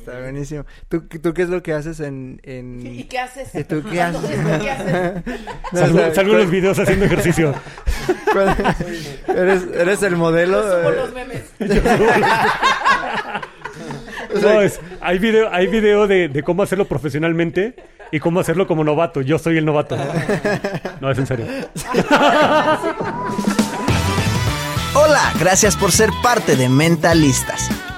Está buenísimo. ¿Tú, ¿Tú qué es lo que haces en...? en... ¿Y qué haces? ¿Y tú qué haces? ¿Qué haces? No, Salgo, o sea, salgo en los videos haciendo ejercicio. ¿cuál- ¿Eres, ¿Eres el modelo? Subo los memes. No, es, hay video, hay video de, de cómo hacerlo profesionalmente y cómo hacerlo como novato. Yo soy el novato. No, es en serio. Hola, gracias por ser parte de Mentalistas.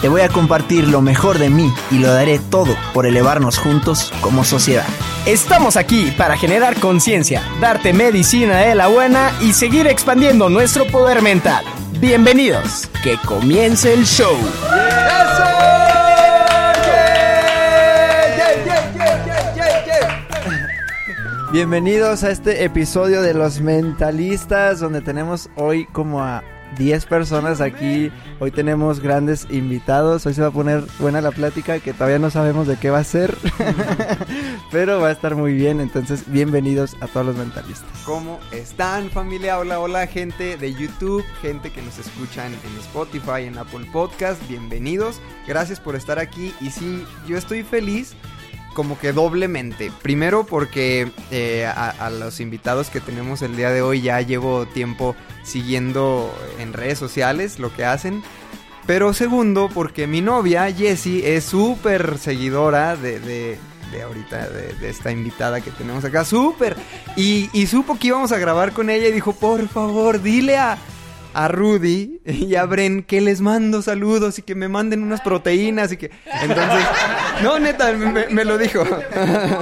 Te voy a compartir lo mejor de mí y lo daré todo por elevarnos juntos como sociedad. Estamos aquí para generar conciencia, darte medicina de la buena y seguir expandiendo nuestro poder mental. Bienvenidos, que comience el show. Bienvenidos a este episodio de Los Mentalistas, donde tenemos hoy como a 10 personas aquí. Hoy tenemos grandes invitados. Hoy se va a poner buena la plática, que todavía no sabemos de qué va a ser. Pero va a estar muy bien. Entonces, bienvenidos a todos los mentalistas. ¿Cómo están familia? Hola, hola gente de YouTube, gente que nos escuchan en Spotify, en Apple Podcast, bienvenidos. Gracias por estar aquí y sí, yo estoy feliz como que doblemente. Primero porque eh, a, los invitados que tenemos el día de hoy ya llevo tiempo siguiendo en redes sociales lo que hacen. Pero segundo porque mi novia Jessie es súper seguidora de, de, ahorita, de, esta invitada que tenemos acá. Súper. Y supo que íbamos a grabar con ella y dijo, por favor, dile a, a Rudy y a Bren que les mando saludos y que me manden unas proteínas y que... Entonces... No, neta, me, me lo dijo.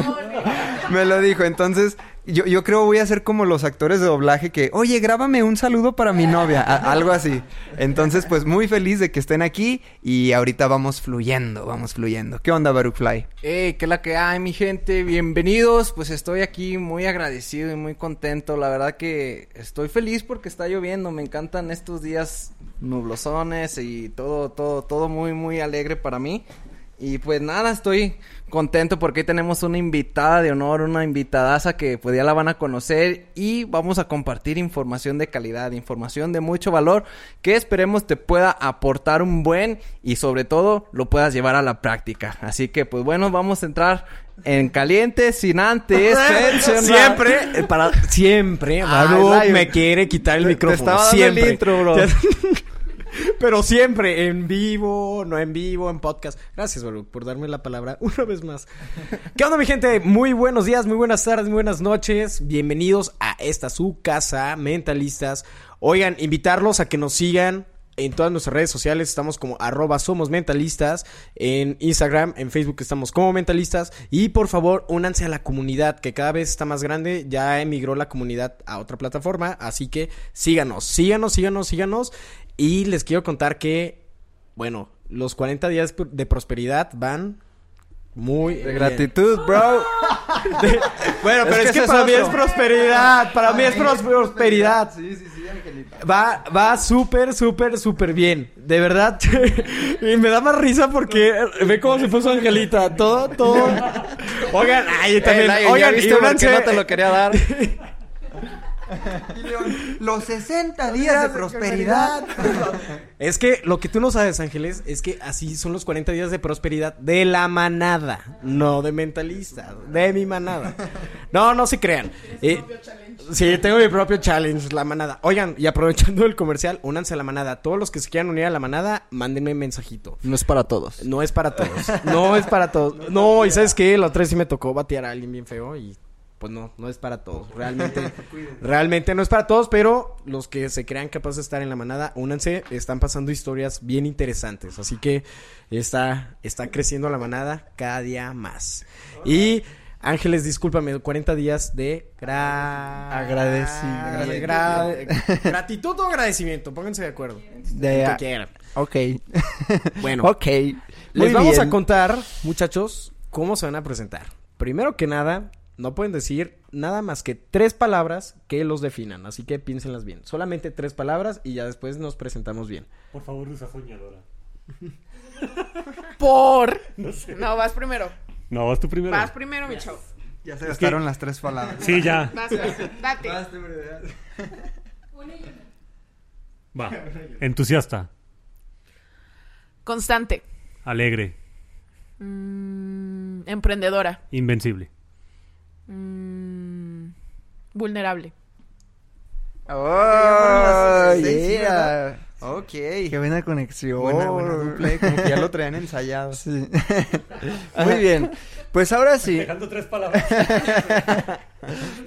me lo dijo. Entonces, yo, yo creo voy a ser como los actores de doblaje que, oye, grábame un saludo para mi novia. algo así. Entonces, pues muy feliz de que estén aquí y ahorita vamos fluyendo, vamos fluyendo. ¿Qué onda, Baruch Fly? Hey, ¿qué la que hay, mi gente? Bienvenidos. Pues estoy aquí muy agradecido y muy contento. La verdad que estoy feliz porque está lloviendo. Me encantan estos días nublosones y todo, todo, todo muy, muy alegre para mí. Y pues nada, estoy contento porque hoy tenemos una invitada de honor, una invitadaza que pues ya la van a conocer y vamos a compartir información de calidad, información de mucho valor que esperemos te pueda aportar un buen y sobre todo lo puedas llevar a la práctica. Así que pues bueno, vamos a entrar en caliente sin antes Siempre, eh, para siempre, me quiere quitar el te micrófono. estaba dando el siempre. intro, bro. Pero siempre, en vivo, no en vivo, en podcast. Gracias, Baruch, por darme la palabra una vez más. ¿Qué onda, mi gente? Muy buenos días, muy buenas tardes, muy buenas noches. Bienvenidos a esta su casa, Mentalistas. Oigan, invitarlos a que nos sigan en todas nuestras redes sociales. Estamos como arroba somos mentalistas. En Instagram, en Facebook estamos como mentalistas. Y por favor, únanse a la comunidad que cada vez está más grande. Ya emigró la comunidad a otra plataforma. Así que síganos, síganos, síganos, síganos. Y les quiero contar que, bueno, los 40 días de prosperidad van muy De bien. gratitud, bro. Bueno, pero es, que para mí es prosperidad. Para mí es pros- prosperidad. Sí, sí, sí, Angelita. Va, va súper, súper, súper bien. De verdad. y me da más risa porque ve cómo se puso Angelita. Todo, todo. Oigan, ay, también. Eh, Lion, ¿ya oigan, viste y únanse- no te lo quería dar? Y León, los 60 días de prosperidad. Es que lo que tú no sabes, Ángeles, es que así son los 40 días de prosperidad de la manada, no de mentalista, de mi manada. No, no se crean. Eh, sí, tengo mi propio challenge, la manada. Oigan, y aprovechando el comercial, únanse a la manada. Todos los que se quieran unir a la manada, mándenme un mensajito. No es para todos. No es para todos. No es para todos. No, y sabes qué, la otra vez sí me tocó batear a alguien bien feo y pues no, no es para todos. Realmente, realmente no es para todos, pero los que se crean capaces de estar en la manada, únanse, están pasando historias bien interesantes. Así que está, está creciendo la manada cada día más. Y Ángeles, discúlpame, 40 días de gra... Agradecimiento. gra- gratitud o agradecimiento, pónganse de acuerdo. De- Lo que quieran. Ok. Bueno, ok. les vamos a contar, muchachos, cómo se van a presentar. Primero que nada, no pueden decir nada más que tres palabras que los definan, así que piénsenlas bien. Solamente tres palabras y ya después nos presentamos bien. Por favor, usa soñadora. Por. No sé. No, vas primero. No, vas tú primero. Vas primero, mi chavo. Ya se gastaron las tres palabras. Sí, ya. Vas, vas. Date. Va. Entusiasta. Constante. Alegre. Mm, emprendedora. Invencible. Mm, vulnerable. Oh, yeah. Ok. Qué buena conexión. Buena, como que ya lo traían ensayado. Sí. Muy bien. Pues ahora sí. Dejando tres palabras.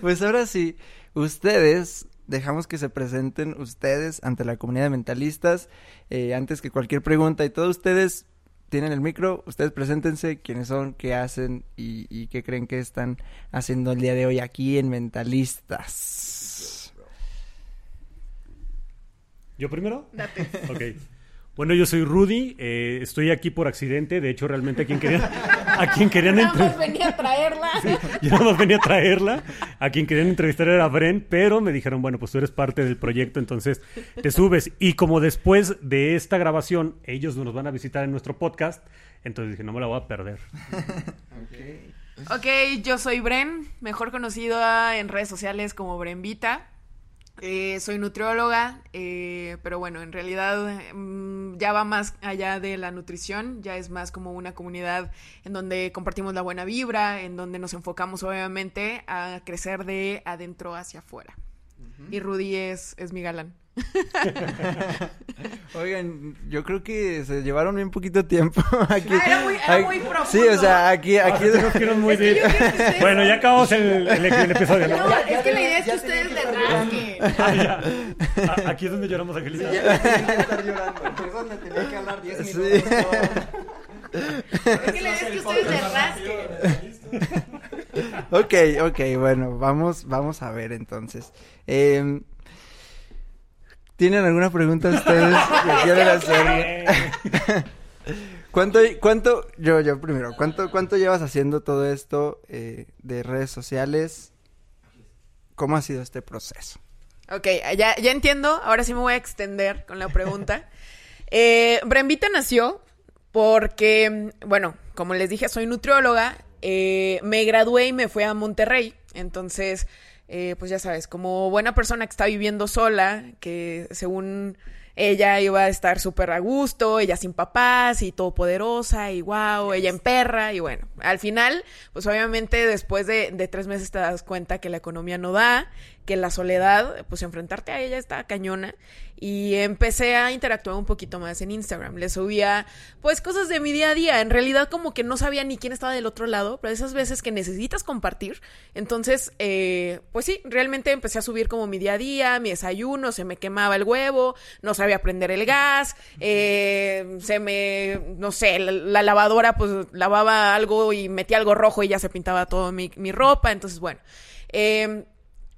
Pues ahora sí. Ustedes, dejamos que se presenten ustedes ante la comunidad de mentalistas. eh, antes que cualquier pregunta y todos ustedes tienen el micro. Ustedes preséntense quiénes son, qué hacen y, y qué creen que están haciendo el día de hoy aquí en Mentalistas. ¿Yo primero? Date. Ok. Bueno, yo soy Rudy, eh, estoy aquí por accidente, de hecho realmente a quien querían, a quien querían Nada entre- más venía a traerla. yo nada más venía a traerla, a quien querían entrevistar era Bren, pero me dijeron, bueno, pues tú eres parte del proyecto, entonces te subes. Y como después de esta grabación ellos nos van a visitar en nuestro podcast, entonces dije, no me la voy a perder. Ok, yo soy Bren, mejor conocida en redes sociales como Brenvita. Eh, soy nutrióloga, eh, pero bueno, en realidad mm, ya va más allá de la nutrición, ya es más como una comunidad en donde compartimos la buena vibra, en donde nos enfocamos obviamente a crecer de adentro hacia afuera. Y Rudy es, es mi galán. Oigan, yo creo que se llevaron bien poquito tiempo aquí. Ah, era muy- era Aquí- muy profundo. Sí, o sea, aquí, aquí. Nos quieren muy Es que ustedes- Bueno, ya acabamos el, el- el episodio, ¿no? No, es que la idea es que ustedes le rasquen. Ah, ya. Aquí es donde lloramos, Angelita. Ya tenía que estar llorando. Eso me tenía que hablar 10 Sí. minutos. Es que la idea es que ustedes le rasquen. Ok, ok, bueno, vamos, vamos a ver entonces. Em, ¿Tienen alguna pregunta ustedes que quieran hacer? ¿Cuánto, cuánto, yo, yo primero, ¿cuánto, cuánto llevas haciendo todo esto eh, de redes sociales? ¿Cómo ha sido este proceso? Ok, ya, ya entiendo. Ahora sí me voy a extender con la pregunta. Eh, Brembita nació porque, bueno, como les dije, soy nutrióloga. eh, me gradué y me fui a Monterrey. Entonces, eh, pues ya sabes, como buena persona que está viviendo sola, que según ella iba a estar súper a gusto, ella sin papás y todopoderosa y wow, ella en perra y bueno, al final, pues obviamente después de, de tres meses te das cuenta que la economía no da, que la soledad, pues enfrentarte a ella está cañona. Y empecé a interactuar un poquito más en Instagram, le subía pues cosas de mi día a día, en realidad como que no sabía ni quién estaba del otro lado, pero esas veces que necesitas compartir, entonces eh, pues sí, realmente empecé a subir como mi día a día, mi desayuno, se me quemaba el huevo, no sabía prender el gas, eh, se me, no sé, la, la lavadora pues lavaba algo y metía algo rojo y ya se pintaba todo mi, mi ropa, entonces bueno. Eh,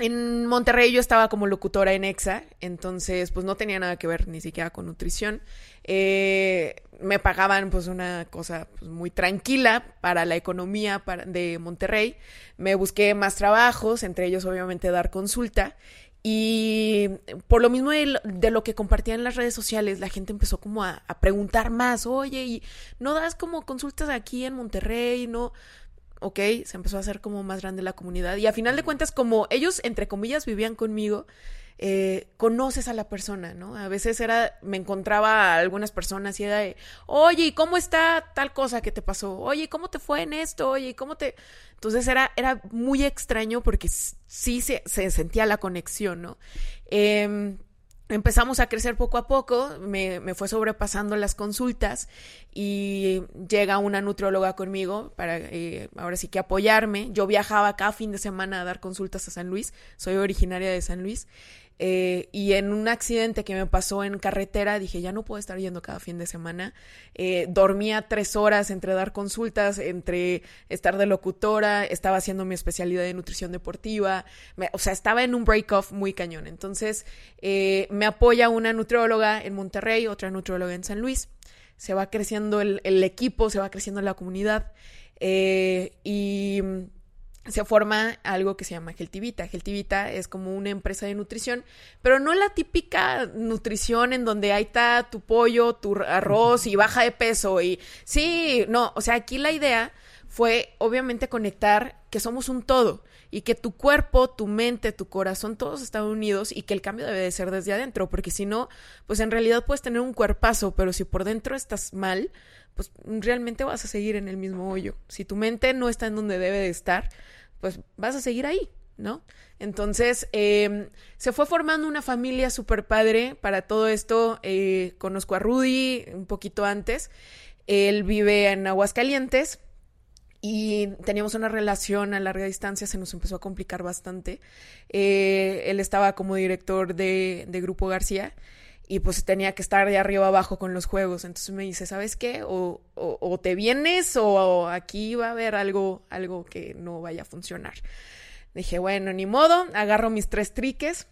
en Monterrey yo estaba como locutora en EXA, entonces pues no tenía nada que ver ni siquiera con nutrición. Eh, me pagaban pues una cosa pues, muy tranquila para la economía de Monterrey. Me busqué más trabajos, entre ellos obviamente dar consulta. Y por lo mismo de lo, de lo que compartía en las redes sociales, la gente empezó como a, a preguntar más, oye, ¿y no das como consultas aquí en Monterrey? ¿No? Ok, se empezó a hacer como más grande la comunidad. Y a final de cuentas, como ellos, entre comillas, vivían conmigo, eh, conoces a la persona, ¿no? A veces era, me encontraba a algunas personas y era de, oye, ¿y cómo está tal cosa que te pasó? Oye, ¿cómo te fue en esto? Oye, ¿cómo te...? Entonces era, era muy extraño porque sí se, se sentía la conexión, ¿no? Eh, empezamos a crecer poco a poco, me, me, fue sobrepasando las consultas y llega una nutrióloga conmigo para eh, ahora sí que apoyarme. Yo viajaba cada fin de semana a dar consultas a San Luis, soy originaria de San Luis eh, y en un accidente que me pasó en carretera dije, ya no puedo estar yendo cada fin de semana. Eh, dormía tres horas entre dar consultas, entre estar de locutora, estaba haciendo mi especialidad de nutrición deportiva, o sea, estaba en un break-off muy cañón. Entonces, eh, me apoya una nutrióloga en Monterrey, otra nutrióloga en San Luis. Se va creciendo el, el equipo, se va creciendo la comunidad. y se forma algo que se llama Geltivita. Geltivita es como una empresa de nutrición, pero no la típica nutrición en donde ahí está tu pollo, tu arroz y baja de peso y sí, no, o sea, aquí la idea fue obviamente conectar que somos un todo y que tu cuerpo, tu mente, tu corazón, todos están unidos y que el cambio debe de ser desde adentro, porque si no, pues en realidad puedes tener un cuerpazo, pero si por dentro estás mal, pues realmente vas a seguir en el mismo hoyo. Si tu mente no está en donde debe de estar, pues vas a seguir ahí, ¿no? Entonces, eh, se fue formando una familia súper padre. Para todo esto, eh, conozco a Rudy un poquito antes. Él vive en Aguascalientes y teníamos una relación a larga distancia, se nos empezó a complicar bastante. Eh, él estaba como director de Grupo García y pues tenía que estar de arriba abajo con los juegos. Entonces me dice, ¿sabes qué? O, o, o te vienes o aquí va a haber algo, algo que no vaya a funcionar. Dije, bueno, ni modo, agarro mis tres triques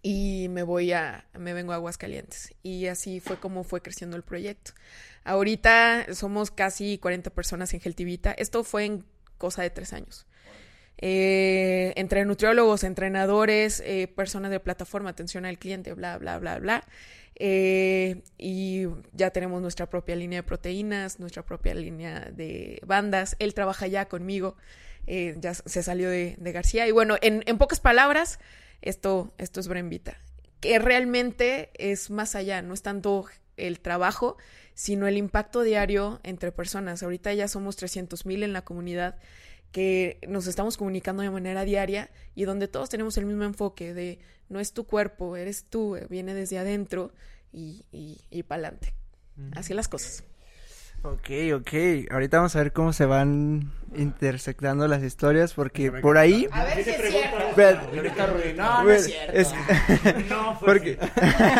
y me voy a, me vengo a Aguascalientes. Y así fue como fue creciendo el proyecto. Ahorita somos casi 40 personas en Geltivita. Esto fue en cosa de tres años eh, entre nutriólogos, entrenadores, eh, personas de plataforma, atención al cliente, bla, bla, bla, bla. Eh, y ya tenemos nuestra propia línea de proteínas, nuestra propia línea de bandas. Él trabaja ya conmigo, ya se salió de, de García. Y bueno, en, en, pocas palabras, esto, esto es Brembita, que realmente es más allá, no es tanto el trabajo, sino el impacto diario entre personas. Ahorita ya somos 300 mil en la comunidad que nos estamos comunicando de manera diaria y donde todos tenemos el mismo enfoque de no es tu cuerpo, eres tú, viene desde adentro y, y, y para adelante. Así las cosas. Ok, ok. Ahorita vamos a ver cómo se van intersectando las historias porque por ahí... A ver si es cierto. No, no es cierto. Es, no, porque...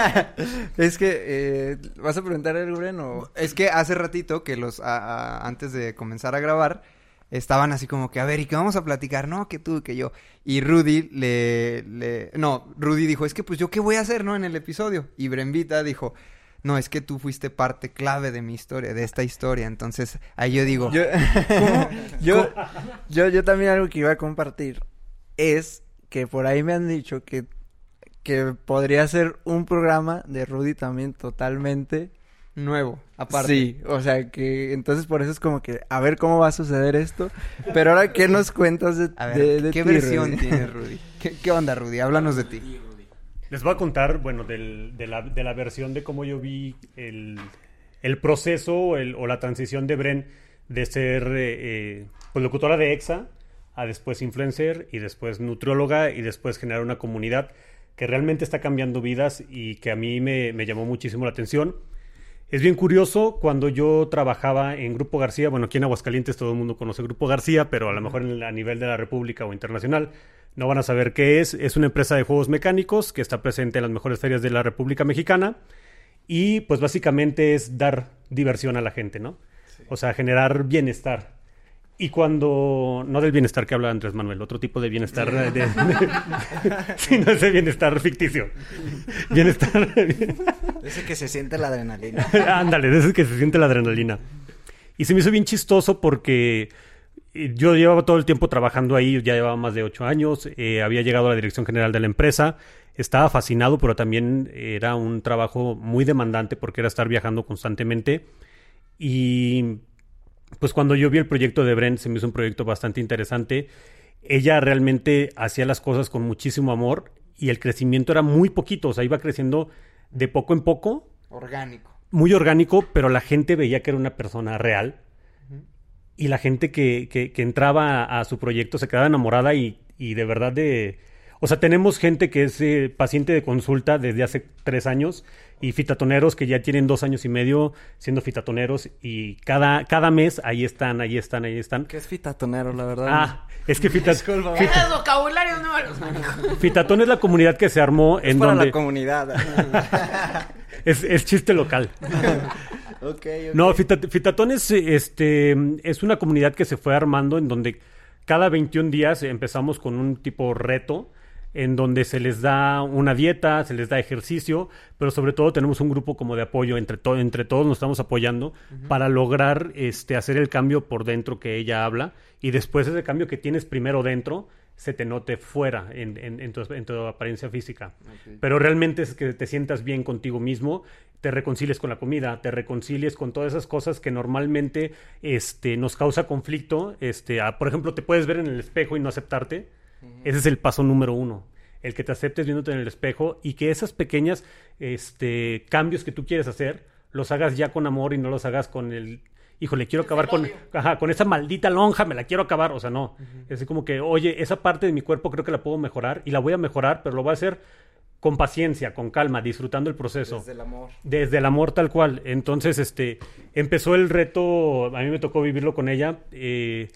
es que... Eh, ¿Vas a preguntar algo, Bren, o...? Es que hace ratito que los... A, a, antes de comenzar a grabar estaban así como que, a ver, ¿y qué vamos a platicar? No, que tú, que yo. Y Rudy le, le... No, Rudy dijo, es que pues yo qué voy a hacer, ¿no? En el episodio. Y Brembita dijo, no, es que tú fuiste parte clave de mi historia, de esta historia. Entonces, ahí yo digo... Yo, yo, yo, yo también algo que iba a compartir es que por ahí me han dicho que, que podría ser un programa de Rudy también totalmente nuevo, aparte. Sí, o sea que entonces por eso es como que a ver cómo va a suceder esto. Pero ahora, ¿qué nos cuentas de, a ver, de, de ¿Qué ti, versión Rudy? tiene Rudy? ¿Qué, ¿Qué, onda, Rudy? Háblanos de ti. Les voy a contar, bueno, del, de, la, de, la, versión de cómo yo vi el, el proceso el, o la transición de Bren de ser eh, pues, locutora de EXA a después influencer y después nutrióloga y después generar una comunidad que realmente está cambiando vidas y que a mí me, me llamó muchísimo la atención. Es bien curioso, cuando yo trabajaba en Grupo García, bueno, aquí en Aguascalientes todo el mundo conoce Grupo García, pero a lo mejor a nivel de la República o internacional no van a saber qué es. Es una empresa de juegos mecánicos que está presente en las mejores ferias de la República Mexicana y pues básicamente es dar diversión a la gente, ¿no? Sí. O sea, generar bienestar. Y cuando, no del bienestar que habla Andrés Manuel, otro tipo de bienestar, de, de, sino ese bienestar ficticio. Bienestar. ese que se siente la adrenalina. Ándale, de ese que se siente la adrenalina. Y se me hizo bien chistoso porque yo llevaba todo el tiempo trabajando ahí, ya llevaba más de ocho años, eh, había llegado a la dirección general de la empresa, estaba fascinado, pero también era un trabajo muy demandante porque era estar viajando constantemente. Y pues cuando yo vi el proyecto de Bren, se me hizo un proyecto bastante interesante. Ella realmente hacía las cosas con muchísimo amor y el crecimiento era muy poquito, o sea, iba creciendo de poco en poco, Orgánico. muy orgánico, pero la gente veía que era una persona real. Y la gente que, que- que entraba a, a su proyecto se quedaba enamorada y, y de verdad de... O sea, tenemos gente que es eh, paciente de consulta desde hace tres años y fitatoneros que ya tienen dos años y medio siendo fitatoneros y cada, cada mes ahí están, ahí están, ahí están. ¿Qué es fitatonero, la verdad? Ah, es que fita- Disculpa. me los manejo. Fitatón es la comunidad que se armó es en para donde... la comunidad. Es, es chiste local. ok, ok. No, Fita- Fitatón es, este, es una comunidad que se fue armando en donde cada 21 días empezamos con un tipo reto en donde se les da una dieta, se les da ejercicio, pero sobre todo tenemos un grupo como de apoyo, entre, to- entre todos nos estamos apoyando para lograr este, hacer el cambio por dentro que ella habla y después ese cambio que tienes primero dentro se te note fuera en, en- en tu, en tu apariencia física. Pero realmente es que te sientas bien contigo mismo, te reconcilies con la comida, te reconcilies con todas esas cosas que normalmente este, nos causa conflicto. Este, por ejemplo, te puedes ver en el espejo y no aceptarte. Ese es el paso número uno. El que te aceptes viéndote en el espejo y que esas pequeñas este, cambios que tú quieres hacer los hagas ya con amor y no los hagas con el híjole, quiero acabar con, ajá, con esa maldita lonja, me la quiero acabar. O sea, no. Es como que, oye, esa parte de mi cuerpo creo que la puedo mejorar y la voy a mejorar, pero lo voy a hacer con paciencia, con calma, disfrutando el proceso. Desde el amor. Desde el amor tal cual. Entonces, este, empezó el reto, a mí me tocó vivirlo con ella, eh,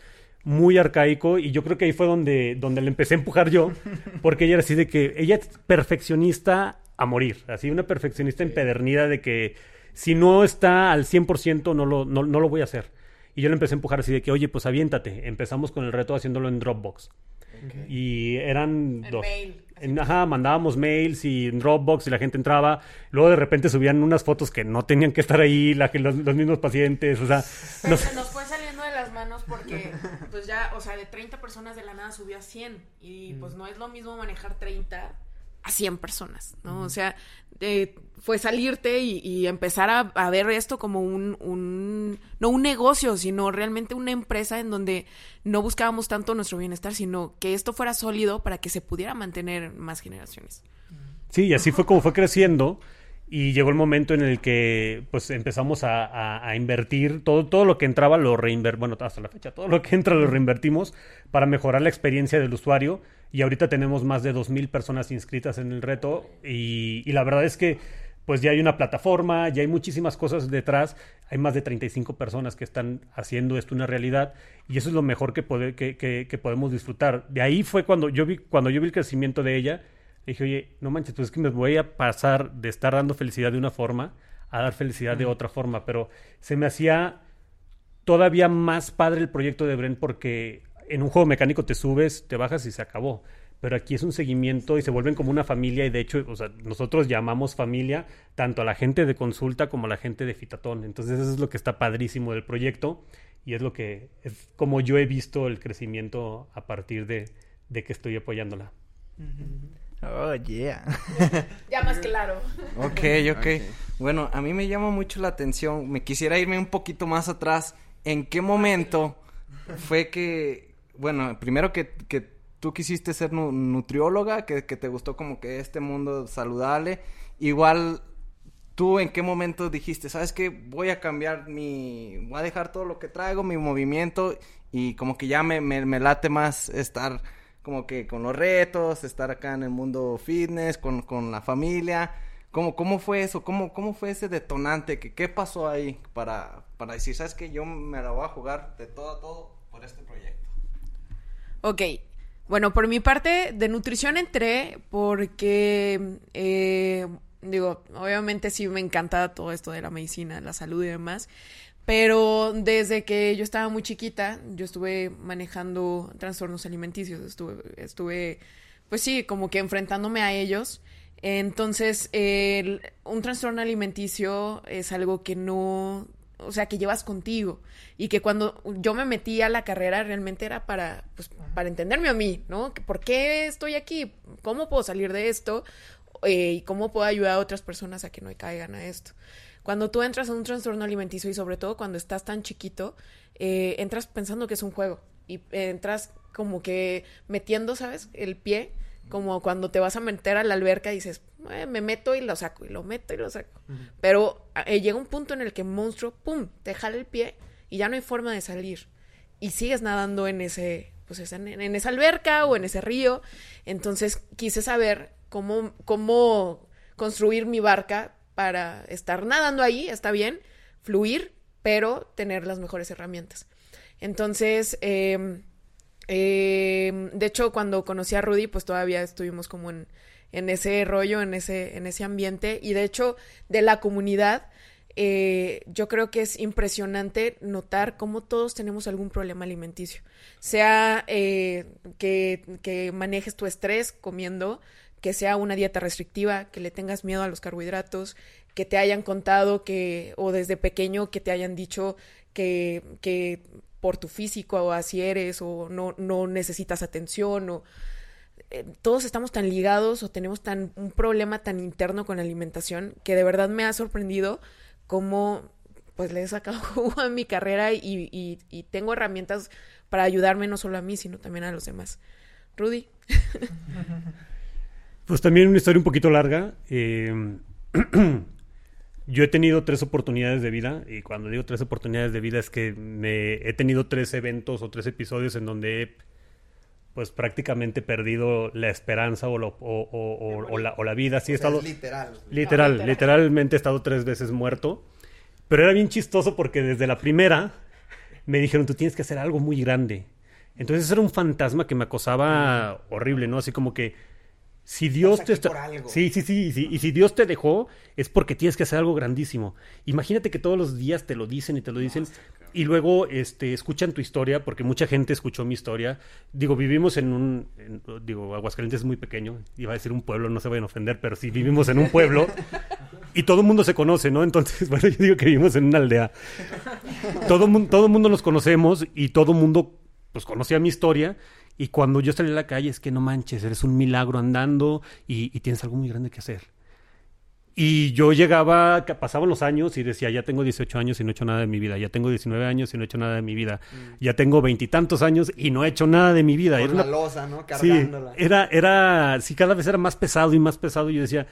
muy arcaico, y yo creo que ahí fue donde, donde le empecé a empujar yo, porque ella era así de que, ella es perfeccionista a morir, así una perfeccionista empedernida de que si no está al 100% no lo, no, no lo voy a hacer. Y yo le empecé a empujar así de que, oye, pues aviéntate. Empezamos con el reto haciéndolo en Dropbox. Y eran dos. mail. En- ajá, mandábamos mails y en Dropbox y la gente entraba. Luego de repente subían unas fotos que no tenían que estar ahí, la, que los, los mismos pacientes, o sea, nos fue saliendo de las manos porque, pues ya, o sea, de 30 personas de la nada subió a 100. Y pues no es lo mismo manejar 30 a 100 personas, ¿no? O sea, eh, fue salirte y, y empezar a, a ver esto como un, un, no un negocio, sino realmente una empresa en donde no buscábamos tanto nuestro bienestar, sino que esto fuera sólido para que se pudiera mantener más generaciones. Sí, y así fue como fue creciendo. Y llegó el momento en el que pues empezamos a, a- a invertir todo, todo lo que entraba lo reinvertimos, bueno, hasta la fecha, todo lo que entra lo reinvertimos para mejorar la experiencia del usuario. Y ahorita tenemos más de 2.000 personas inscritas en el reto. Y, y la verdad es que pues ya hay una plataforma, ya hay muchísimas cosas detrás. Hay más de 35 personas que están haciendo esto una realidad. Y eso es lo mejor que, pode- que, que- que podemos disfrutar. De ahí fue cuando yo vi, cuando yo vi el crecimiento de ella. Le dije, oye, no manches, pues es que me voy a pasar de estar dando felicidad de una forma a dar felicidad de otra forma. Pero se me hacía todavía más padre el proyecto de Bren porque en un juego mecánico te subes, te bajas y se acabó. Pero aquí es un seguimiento y se vuelven como una familia y de hecho, o sea, nosotros llamamos familia tanto a la gente de consulta como a la gente de Fitatón. Entonces eso es lo que está padrísimo del proyecto y es lo que es como yo he visto el crecimiento a partir de, de que estoy apoyándola. Oh, yeah. Ya más claro. Ok, ok. Bueno, a mí me llama mucho la atención. Me quisiera irme un poquito más atrás. ¿En qué momento fue que, bueno, primero que, que tú quisiste ser nu- nutrióloga, que, que te gustó como que este mundo saludable? Igual, ¿tú en qué momento dijiste, sabes qué? Voy a cambiar mi, voy a dejar todo lo que traigo, mi movimiento y como que ya me, me, me late más estar como que con los retos, estar acá en el mundo fitness, con, con la familia. ¿Cómo, ¿Cómo fue eso? ¿Cómo, ¿Cómo fue ese detonante? ¿Qué, qué pasó ahí para, para decir, sabes que yo me la voy a jugar de todo a todo por este proyecto? Ok. Bueno, por mi parte, de nutrición entré porque, eh, digo, obviamente sí me encanta todo esto de la medicina, la salud y demás, pero desde que yo estaba muy chiquita, yo estuve manejando trastornos alimenticios, estuve, estuve pues sí, como que enfrentándome a ellos. Entonces, el- un trastorno alimenticio es algo que no, o sea, que llevas contigo y que cuando yo me metí a la carrera realmente era para, pues, para entenderme a mí, ¿no? ¿Por qué estoy aquí? ¿Cómo puedo salir de esto? Eh, ¿Y cómo puedo ayudar a otras personas a que no caigan a esto? Cuando tú entras en un trastorno alimenticio y sobre todo cuando estás tan chiquito, eh, entras pensando que es un juego y entras como que metiendo, ¿sabes? El pie, como cuando te vas a meter a la alberca y dices, "Eh, me meto y lo saco, y lo meto y lo saco. Pero eh, llega un punto en el que monstruo, ¡pum!, te jala el pie y ya no hay forma de salir. Y sigues nadando en ese, pues es- en, en esa alberca o en ese río. Entonces quise saber cómo, cómo construir mi barca para estar nadando ahí, está bien, fluir, pero tener las mejores herramientas. Entonces, eh, de hecho, cuando conocí a Rudy, pues todavía estuvimos como en, en ese rollo, en ese, en ese ambiente. Y de hecho, de la comunidad, eh, yo creo que es impresionante notar cómo todos tenemos algún problema alimenticio. Sea eh, que, que manejes tu estrés comiendo, que sea una dieta restrictiva, que le tengas miedo a los carbohidratos, que te hayan contado que, o desde pequeño que te hayan dicho que, que por tu físico o así eres, o no, no necesitas atención, o eh, todos estamos tan ligados o tenemos tan un problema tan interno con la alimentación que de verdad me ha sorprendido cómo pues le he sacado jugo a mi carrera y, y- y tengo herramientas para ayudarme no solo a mí, sino también a los demás. Rudy. Pues también una historia un poquito larga. Eh, yo he tenido tres oportunidades de vida y cuando digo tres oportunidades de vida es que me he tenido tres eventos o tres episodios en donde he pues prácticamente perdido la esperanza o, lo- o- o- o- o la, o la vida. Sí, he estado... literal. Literal, No, literal. literalmente he estado tres veces muerto. Pero era bien chistoso porque desde la primera me dijeron, tú tienes que hacer algo muy grande. Entonces era un fantasma que me acosaba horrible, ¿no? Así como que si Dios te está... Sí, sí, sí, sí. Y si Dios te dejó es porque tienes que hacer algo grandísimo. Imagínate que todos los días te lo dicen y te lo dicen. Y luego este, escuchan tu historia, porque mucha gente escuchó mi historia. Digo, vivimos en un... en- digo, Aguascalientes es muy pequeño. Iba a decir un pueblo, no se vayan a ofender, pero sí vivimos en un pueblo. Y todo el mundo se conoce, ¿no? Entonces, bueno, yo digo que vivimos en una aldea. Todo el mundo, todo el mundo nos conocemos y todo el mundo, pues, conocía mi historia. Y cuando yo salí a la calle, es que no manches, eres un milagro andando y, y tienes algo muy grande que hacer. Y yo llegaba, pasaban los años y decía, ya tengo 18 años y no he hecho nada de mi vida. Ya tengo 19 años y no he hecho nada de mi vida. Ya tengo veintitantos años y no he hecho nada de mi vida. Con Era la una- losa, ¿no? Sí, Cargándola. era, era, sí, cada vez era más pesado y más pesado. Y yo decía,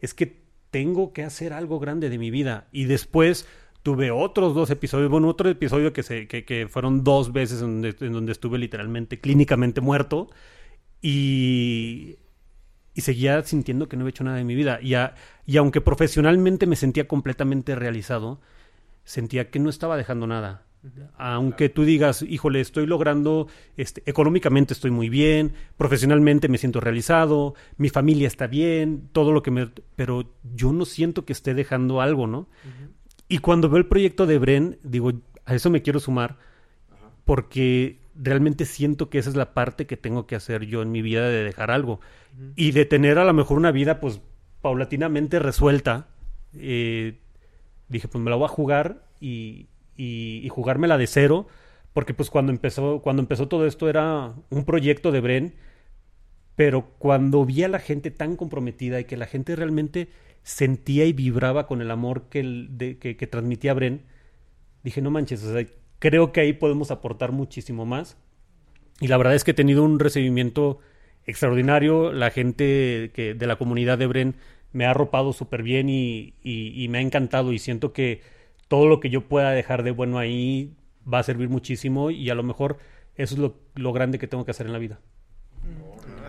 es que tengo que hacer algo grande de mi vida. Y después tuve otros dos episodios, bueno, otro episodio que, se, que, que fueron dos veces en donde, en donde estuve literalmente clínicamente muerto. Y, y seguía sintiendo que no había hecho nada de mi vida. Y, a- y aunque profesionalmente me sentía completamente realizado, sentía que no estaba dejando nada. Aunque tú digas, híjole, estoy logrando, este, económicamente estoy muy bien, profesionalmente me siento realizado, mi familia está bien, todo lo que me... Pero yo no siento que esté dejando algo, ¿no? Y cuando veo el proyecto de Bren, digo, a eso me quiero sumar, porque realmente siento que esa es la parte que tengo que hacer yo en mi vida de dejar algo. Y de tener a lo mejor una vida, pues, paulatinamente resuelta. Eh, dije, pues me la voy a jugar y, y, y jugármela de cero. Porque pues cuando empezó, cuando empezó todo esto era un proyecto de Bren. Pero cuando vi a la gente tan comprometida y que la gente realmente sentía y vibraba con el amor que, que, transmitía Bren, dije, no manches, o sea, creo que ahí podemos aportar muchísimo más. Y la verdad es que he tenido un recibimiento extraordinario. La gente de la comunidad de Bren me ha arropado súper bien y me ha encantado. Y siento que todo lo que yo pueda dejar de bueno ahí va a servir muchísimo. Y a lo mejor eso es lo, lo grande que tengo que hacer en la vida.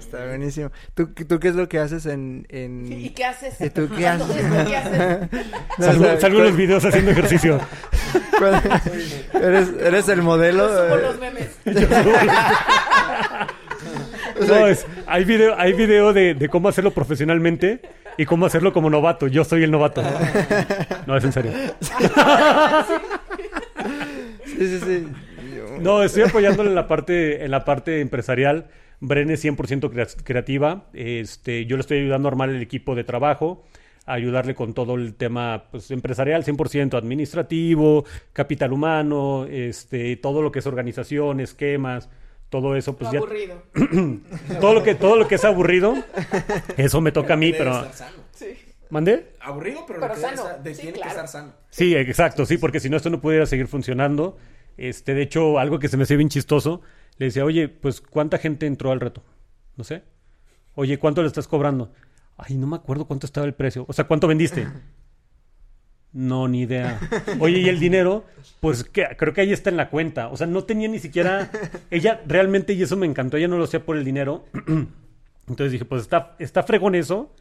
Está buenísimo. ¿Tú, ¿Tú qué es lo que haces en...? en... ¿Y qué haces? ¿Y tú qué haces? ¿Qué haces? No, salgo, salgo en los videos haciendo ejercicio. eres, eres el modelo. Subo eh, los memes. No, es- hay video, hay video de, de cómo hacerlo profesionalmente y cómo hacerlo como novato. Yo soy el novato. No, es en serio. Sí, sí, sí. Yo- No, estoy apoyándole en la parte, en la parte empresarial. Bren es 100% crea- creativa. Este, yo le estoy ayudando a armar el equipo de trabajo, a ayudarle con todo el tema pues, empresarial, 100% administrativo, capital humano, este, todo lo que es organización, esquemas, todo eso, pues ya Aburrido. todo lo que todo lo que es aburrido, eso me toca a mí, pero ¿Mandé? Aburrido, pero, Pero lo que debe sano. estar- de- Sí, tiene claro. que estar sano. Sí, exacto, sí, porque si no esto no pudiera seguir funcionando. Este, de hecho, algo que se me hacía bien chistoso, le decía, oye, pues, ¿cuánta gente entró al reto? No sé. Oye, ¿cuánto le estás cobrando? Ay, no me acuerdo cuánto estaba el precio. O sea, ¿cuánto vendiste? No, ni idea. Oye, ¿y el dinero? Pues creo que ahí está en la cuenta. O sea, no tenía ni siquiera... Ella realmente, y eso me encantó, ella no lo hacía por el dinero. Entonces dije, pues está, está fregón eso.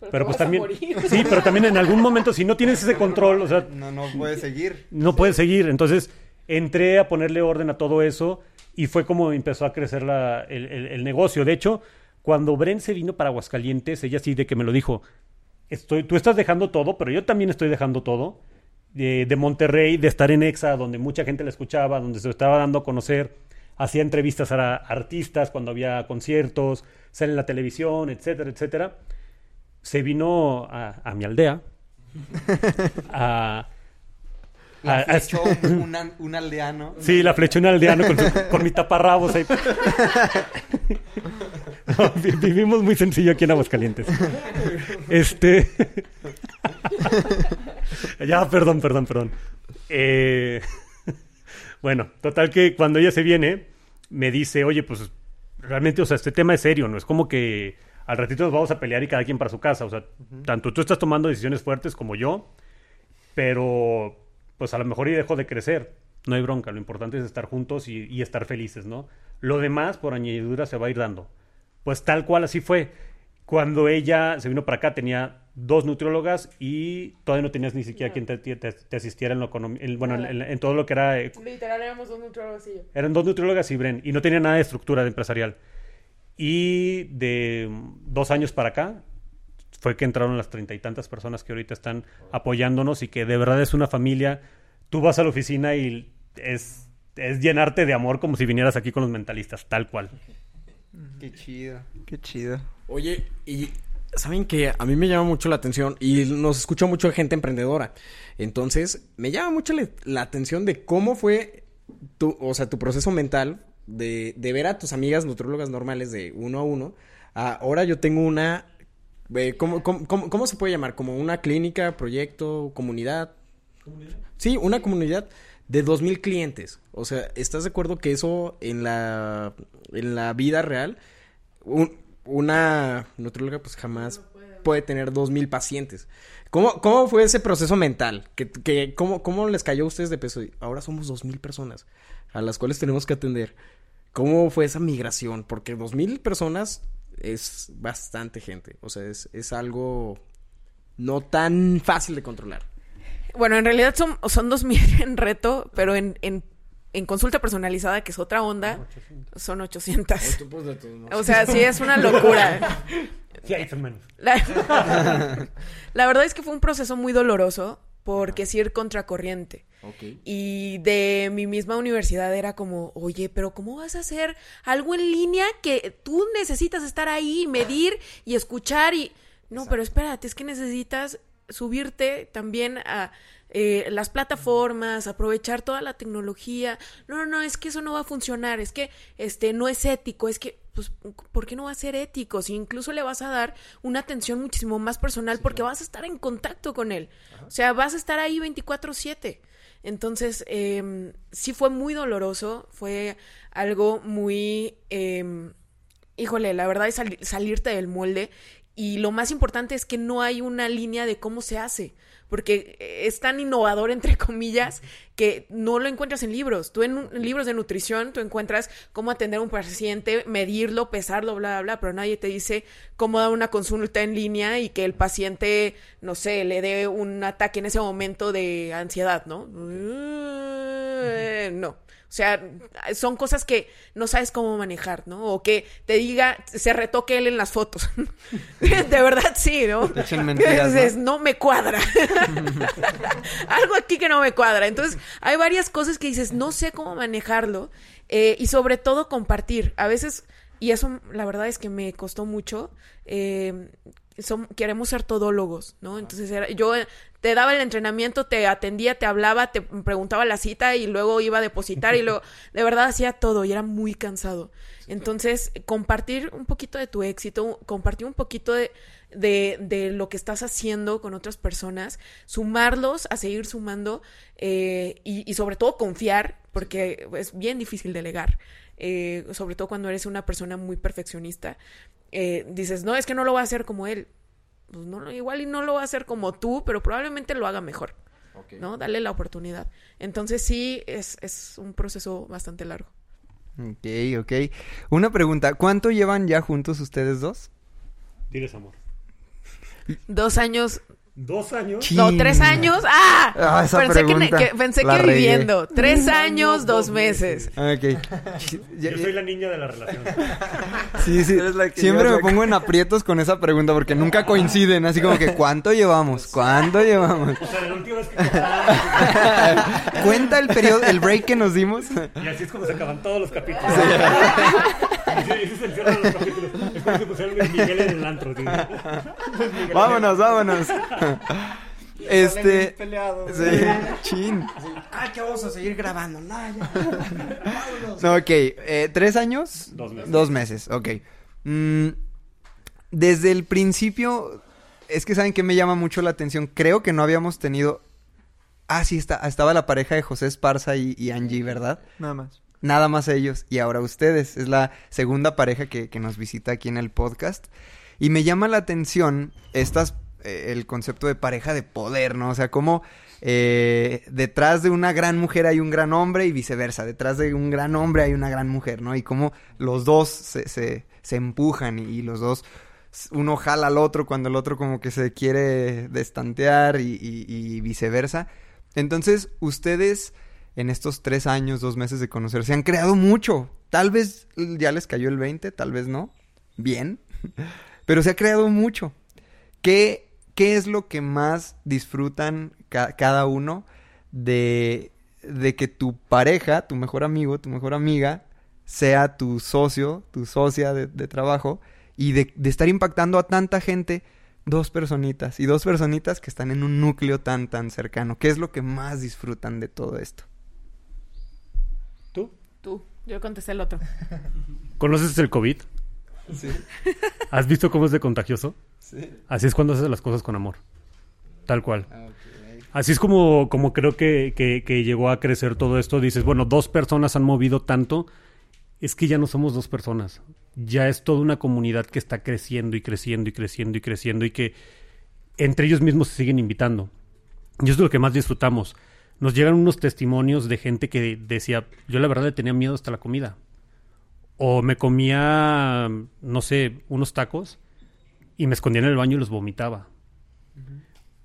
Pero Pero, pues también... Sí, pero también en algún momento, si no tienes ese control, o sea, No, no puede seguir. no puedes seguir. Entonces entré a ponerle orden a todo eso y fue como empezó a crecer la- el, el- el negocio. De hecho, cuando Bren se vino para Aguascalientes, ella sí de que me lo dijo, estoy, tú estás dejando todo, pero yo también estoy dejando todo. De, de Monterrey, de estar en Exa, donde mucha gente la escuchaba, donde se lo estaba dando a conocer, hacía entrevistas a artistas cuando había conciertos, sale en la televisión, etcétera, etcétera. Se vino a, a mi aldea, a, La a- a- flechó un, aldeano. Sí, la flechó un aldeano con, su- con mi taparrabos ahí. No, vivimos muy sencillo aquí en Aguascalientes. Este. ya, perdón, perdón, perdón. Eh, Bueno, total que cuando ella se viene, me dice, oye, pues realmente, o sea, este tema es serio, no es como que al ratito nos vamos a pelear y cada quien para su casa. O sea, tanto tú estás tomando decisiones fuertes como yo, pero pues a lo mejor y dejo de crecer. No hay bronca, lo importante es estar juntos y, y estar felices, ¿no? Lo demás, por añadidura, se va a ir dando. Pues tal cual así fue. Cuando ella se vino para acá tenía dos nutriólogas y todavía no tenías ni siquiera quien te, te- te asistiera en lo en- bueno, en, en todo lo que era... eh, Literal, éramos dos nutriólogos y yo. Eran dos nutriólogas y Bren y no tenía nada de estructura de empresarial. Y de dos años para acá fue que entraron las treinta y tantas personas que ahorita están apoyándonos y que de verdad es una familia. Tú vas a la oficina y es, es llenarte de amor como si vinieras aquí con los mentalistas, tal cual. Qué chido, qué chido. Oye, y saben que a mí me llama mucho la atención y nos escucha mucho gente emprendedora. Entonces, me llama mucho la atención de cómo fue tu, o sea, tu proceso mental de, de ver a tus amigas nutrólogas normales de uno a uno. ahora yo tengo una, ¿cómo, cómo, cómo- cómo se puede llamar? Como una clínica, proyecto, comunidad. Sí, una comunidad de 2000 clientes. O sea, ¿estás de acuerdo que eso en la en la vida real un- una nutrióloga pues jamás puede tener 2000 pacientes? ¿Cómo, cómo fue ese proceso mental? ¿Que, que, cómo, ¿Cómo les cayó a ustedes de peso? Ahora somos 2000 personas a las cuales tenemos que atender. ¿Cómo fue esa migración? Porque 2000 personas es bastante gente. O sea, es, es algo no tan fácil de controlar. Bueno, en realidad son, son dos mil en reto, pero en, en, en consulta personalizada, que es otra onda, son 800. O sea, sí es una locura. La, la verdad es que fue un proceso muy doloroso porque sí ir contracorriente. Y de mi misma universidad era como, oye, pero ¿cómo vas a hacer algo en línea que tú necesitas estar ahí, medir y escuchar? Y no, pero espérate, es que necesitas subirte también a eh, las plataformas, aprovechar toda la tecnología. No, no, no, es que eso no va a funcionar, es que este no es ético, es que pues ¿por qué no va a ser ético? Si incluso le vas a dar una atención muchísimo más personal porque vas a estar en contacto con él. O sea, vas a estar ahí 24/7. Entonces, eh, sí fue muy doloroso, fue algo muy, eh, híjole, la verdad es sali- salirte del molde y lo más importante es que no hay una línea de cómo se hace, porque es tan innovador, entre comillas, que no lo encuentras en libros. Tú en, libros de nutrición, tú encuentras cómo atender a un paciente, medirlo, pesarlo, bla, bla, bla, pero nadie te dice cómo dar una consulta en línea y que el paciente, no sé, le dé un ataque en ese momento de ansiedad, ¿no? Eh, No. O sea, son cosas que no sabes cómo manejar, ¿no? O que te diga, se retoque él en las fotos. de verdad, sí, ¿no? Te echen mentiras, ¿no? Dices, no me cuadra. Algo aquí que no me cuadra. Entonces, hay varias cosas que dices, no sé cómo manejarlo. eh, y sobre todo compartir. A veces y eso la verdad es que me costó mucho. Eh, queremos ser todólogos, ¿no? Entonces era, yo te daba el entrenamiento, te atendía, te hablaba, te preguntaba la cita y luego iba a depositar y luego de verdad hacía todo y era muy cansado. Entonces, compartir un poquito de tu éxito, compartir un poquito de, de, de lo que estás haciendo con otras personas, sumarlos a seguir sumando eh, y, y sobre todo confiar, porque es bien difícil delegar, eh, sobre todo cuando eres una persona muy perfeccionista. Eh, dices, no, es que no lo va a hacer como él. Pues no, igual y no lo va a hacer como tú, pero probablemente lo haga mejor. ¿No? Dale la oportunidad. Entonces sí, es, es un proceso bastante largo. Ok, ok. Una pregunta, ¿cuánto llevan ya juntos ustedes dos? Tienes amor. Dos años, ¿Dos años? no, tres años. ¡Ah! Ah, esa pensé que, pregunta que- pensé la que regué. viviendo. Tres años, dos meses. Ok. Yo soy la niña de la relación. Sí, sí. Siempre me pongo en aprietos con esa pregunta porque nunca coinciden. Así como que, ¿cuánto llevamos? ¿Cuánto llevamos? O sea, la última vez que Cuenta el periodo, el break que nos dimos. Y así es como se acaban todos los capítulos. Ese es el cierre de los capítulos. Luis Miguel en el antro. tío. Vámonos, vámonos. Este. peleado. Sí, chin. Ay, que vamos a seguir grabando. No, ya. No, ok, eh, ¿tres años? Dos meses. Dos meses, ok. Mm, desde el principio, es que saben que me llama mucho la atención. Creo que no habíamos tenido. Ah, sí, está, estaba la pareja de José Esparza y, y Angie, ¿verdad? Nada más. Nada más ellos. Y ahora ustedes. Es la segunda pareja que, que nos visita aquí en el podcast. Y me llama la atención estas, eh, el concepto de pareja de poder, ¿no? O sea, como eh, detrás de una gran mujer hay un gran hombre y viceversa. Detrás de un gran hombre hay una gran mujer, ¿no? Y como los dos se, se, empujan y, los dos... Uno jala al otro cuando el otro como que se quiere destantear y viceversa. Entonces, ustedes en estos tres años, dos meses de conocerse, han creado mucho. Tal vez ya les cayó el 20, tal vez no. Bien. Pero se ha creado mucho. ¿Qué, qué es lo que más disfrutan ca- cada uno de, de que tu pareja, tu mejor amigo, tu mejor amiga, sea tu socio, tu socia de, de trabajo y de, de estar impactando a tanta gente? Dos personitas y dos personitas que están en un núcleo tan, tan cercano. ¿Qué es lo que más disfrutan de todo esto? ¿Tú? Yo contesté el otro. ¿Conoces el COVID? Sí. ¿Has visto cómo es de contagioso? Así es cuando haces las cosas con amor. Tal cual. Así es como, como creo que, que- que llegó a crecer todo esto. Dices, bueno, dos personas han movido tanto. Es que ya no somos dos personas. Ya es toda una comunidad que está creciendo y creciendo y creciendo y creciendo y que entre ellos mismos se siguen invitando. Y eso es lo que más disfrutamos. Nos llegan unos testimonios de gente que decía, yo la verdad le tenía miedo hasta la comida. O me comía, no sé, unos tacos y me escondía en el baño y los vomitaba.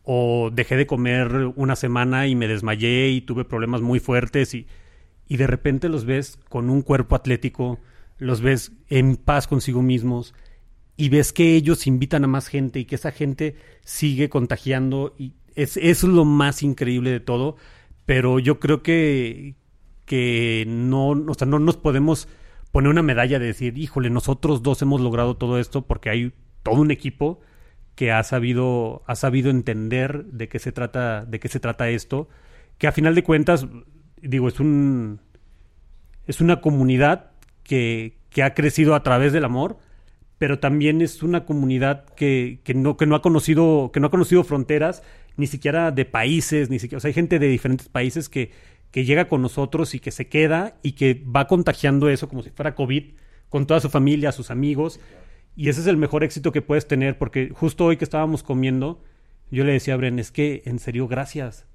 O dejé de comer una semana y me desmayé y tuve problemas muy fuertes y, y de repente los ves con un cuerpo atlético, los ves en paz consigo mismos y ves que ellos invitan a más gente y que esa gente sigue contagiando y es, es lo más increíble de todo, pero yo creo que, que no, o sea, no nos podemos poner una medalla de decir, híjole, nosotros dos hemos logrado todo esto porque hay todo un equipo que ha sabido, ha sabido entender de qué se trata, de qué se trata esto, que a final de cuentas, digo, es un es una comunidad que, que ha crecido a través del amor, pero también es una comunidad que, que no, que no ha conocido, que no ha conocido fronteras, ni siquiera de países, ni siquiera, o sea, hay gente de diferentes países que, que llega con nosotros y que se queda y que va contagiando eso como si fuera COVID con toda su familia, sus amigos. Y ese es el mejor éxito que puedes tener, porque justo hoy que estábamos comiendo, yo le decía a Bren, es que en serio, gracias.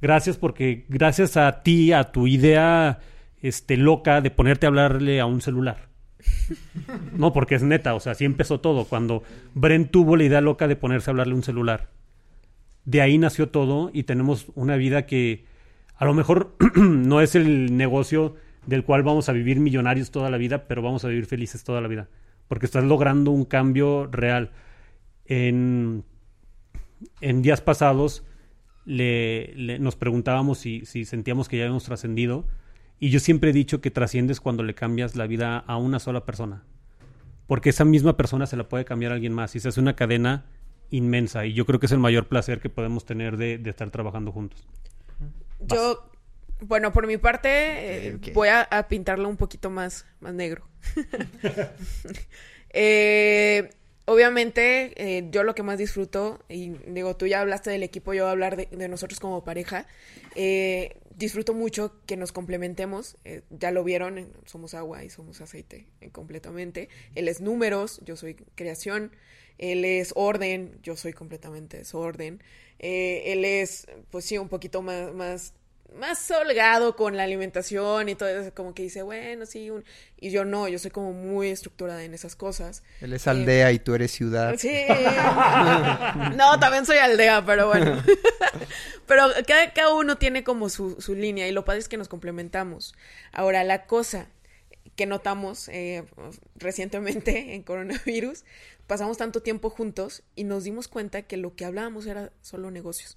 Gracias porque gracias a ti, a tu idea este, loca de ponerte a hablarle a un celular. No, porque es neta, o sea, así empezó todo. Cuando Bren tuvo la idea loca de ponerse a hablarle a un celular. De ahí nació todo y tenemos una vida que a lo mejor no es el negocio del cual vamos a vivir millonarios toda la vida, pero vamos a vivir felices toda la vida. Porque estás logrando un cambio real. En, en días pasados le, le- nos preguntábamos si, si sentíamos que ya habíamos trascendido. Y yo siempre he dicho que trasciendes cuando le cambias la vida a una sola persona. porque esa misma persona se la puede cambiar a alguien más y se hace una cadena inmensa y yo creo que es el mayor placer que podemos tener de, de estar trabajando juntos. Yo, bueno, por mi parte, eh, voy a, a pintarlo un poquito más, más negro. Eh, obviamente, eh, yo lo que más disfruto, y digo, tú ya hablaste del equipo, yo voy a hablar de, de nosotros como pareja. eh, disfruto mucho que nos complementemos. eh, ya lo vieron, somos agua y somos aceite eh, completamente. Él es números, yo soy creación. Él es orden, yo soy completamente desorden. Él es, pues sí, un poquito más, más, más holgado con la alimentación y todo eso, como que dice, bueno, sí, un... y yo no, yo soy como muy estructurada en esas cosas. Él es aldea y tú eres ciudad. Sí. No, también soy aldea, pero bueno. Pero cada, cada uno tiene como su, su línea y lo padre es que nos complementamos. Ahora, la cosa que notamos eh, recientemente en coronavirus, pasamos tanto tiempo juntos y nos dimos cuenta que lo que hablábamos era solo negocios.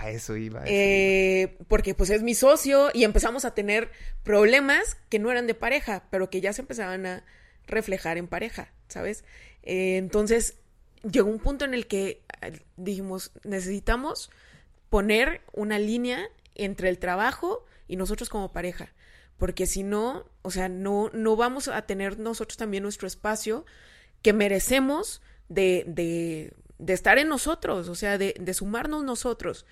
A eso iba. a eso Eh, porque pues es mi socio y empezamos a tener problemas que no eran de pareja, pero que ya se empezaban a reflejar en pareja, ¿sabes? Eh, entonces llegó un punto en el que eh, dijimos, necesitamos poner una línea entre el trabajo y nosotros como pareja, porque si no, o sea, no, no vamos a tener nosotros también nuestro espacio que merecemos de, de, de estar en nosotros, o sea, de, de sumarnos nosotros.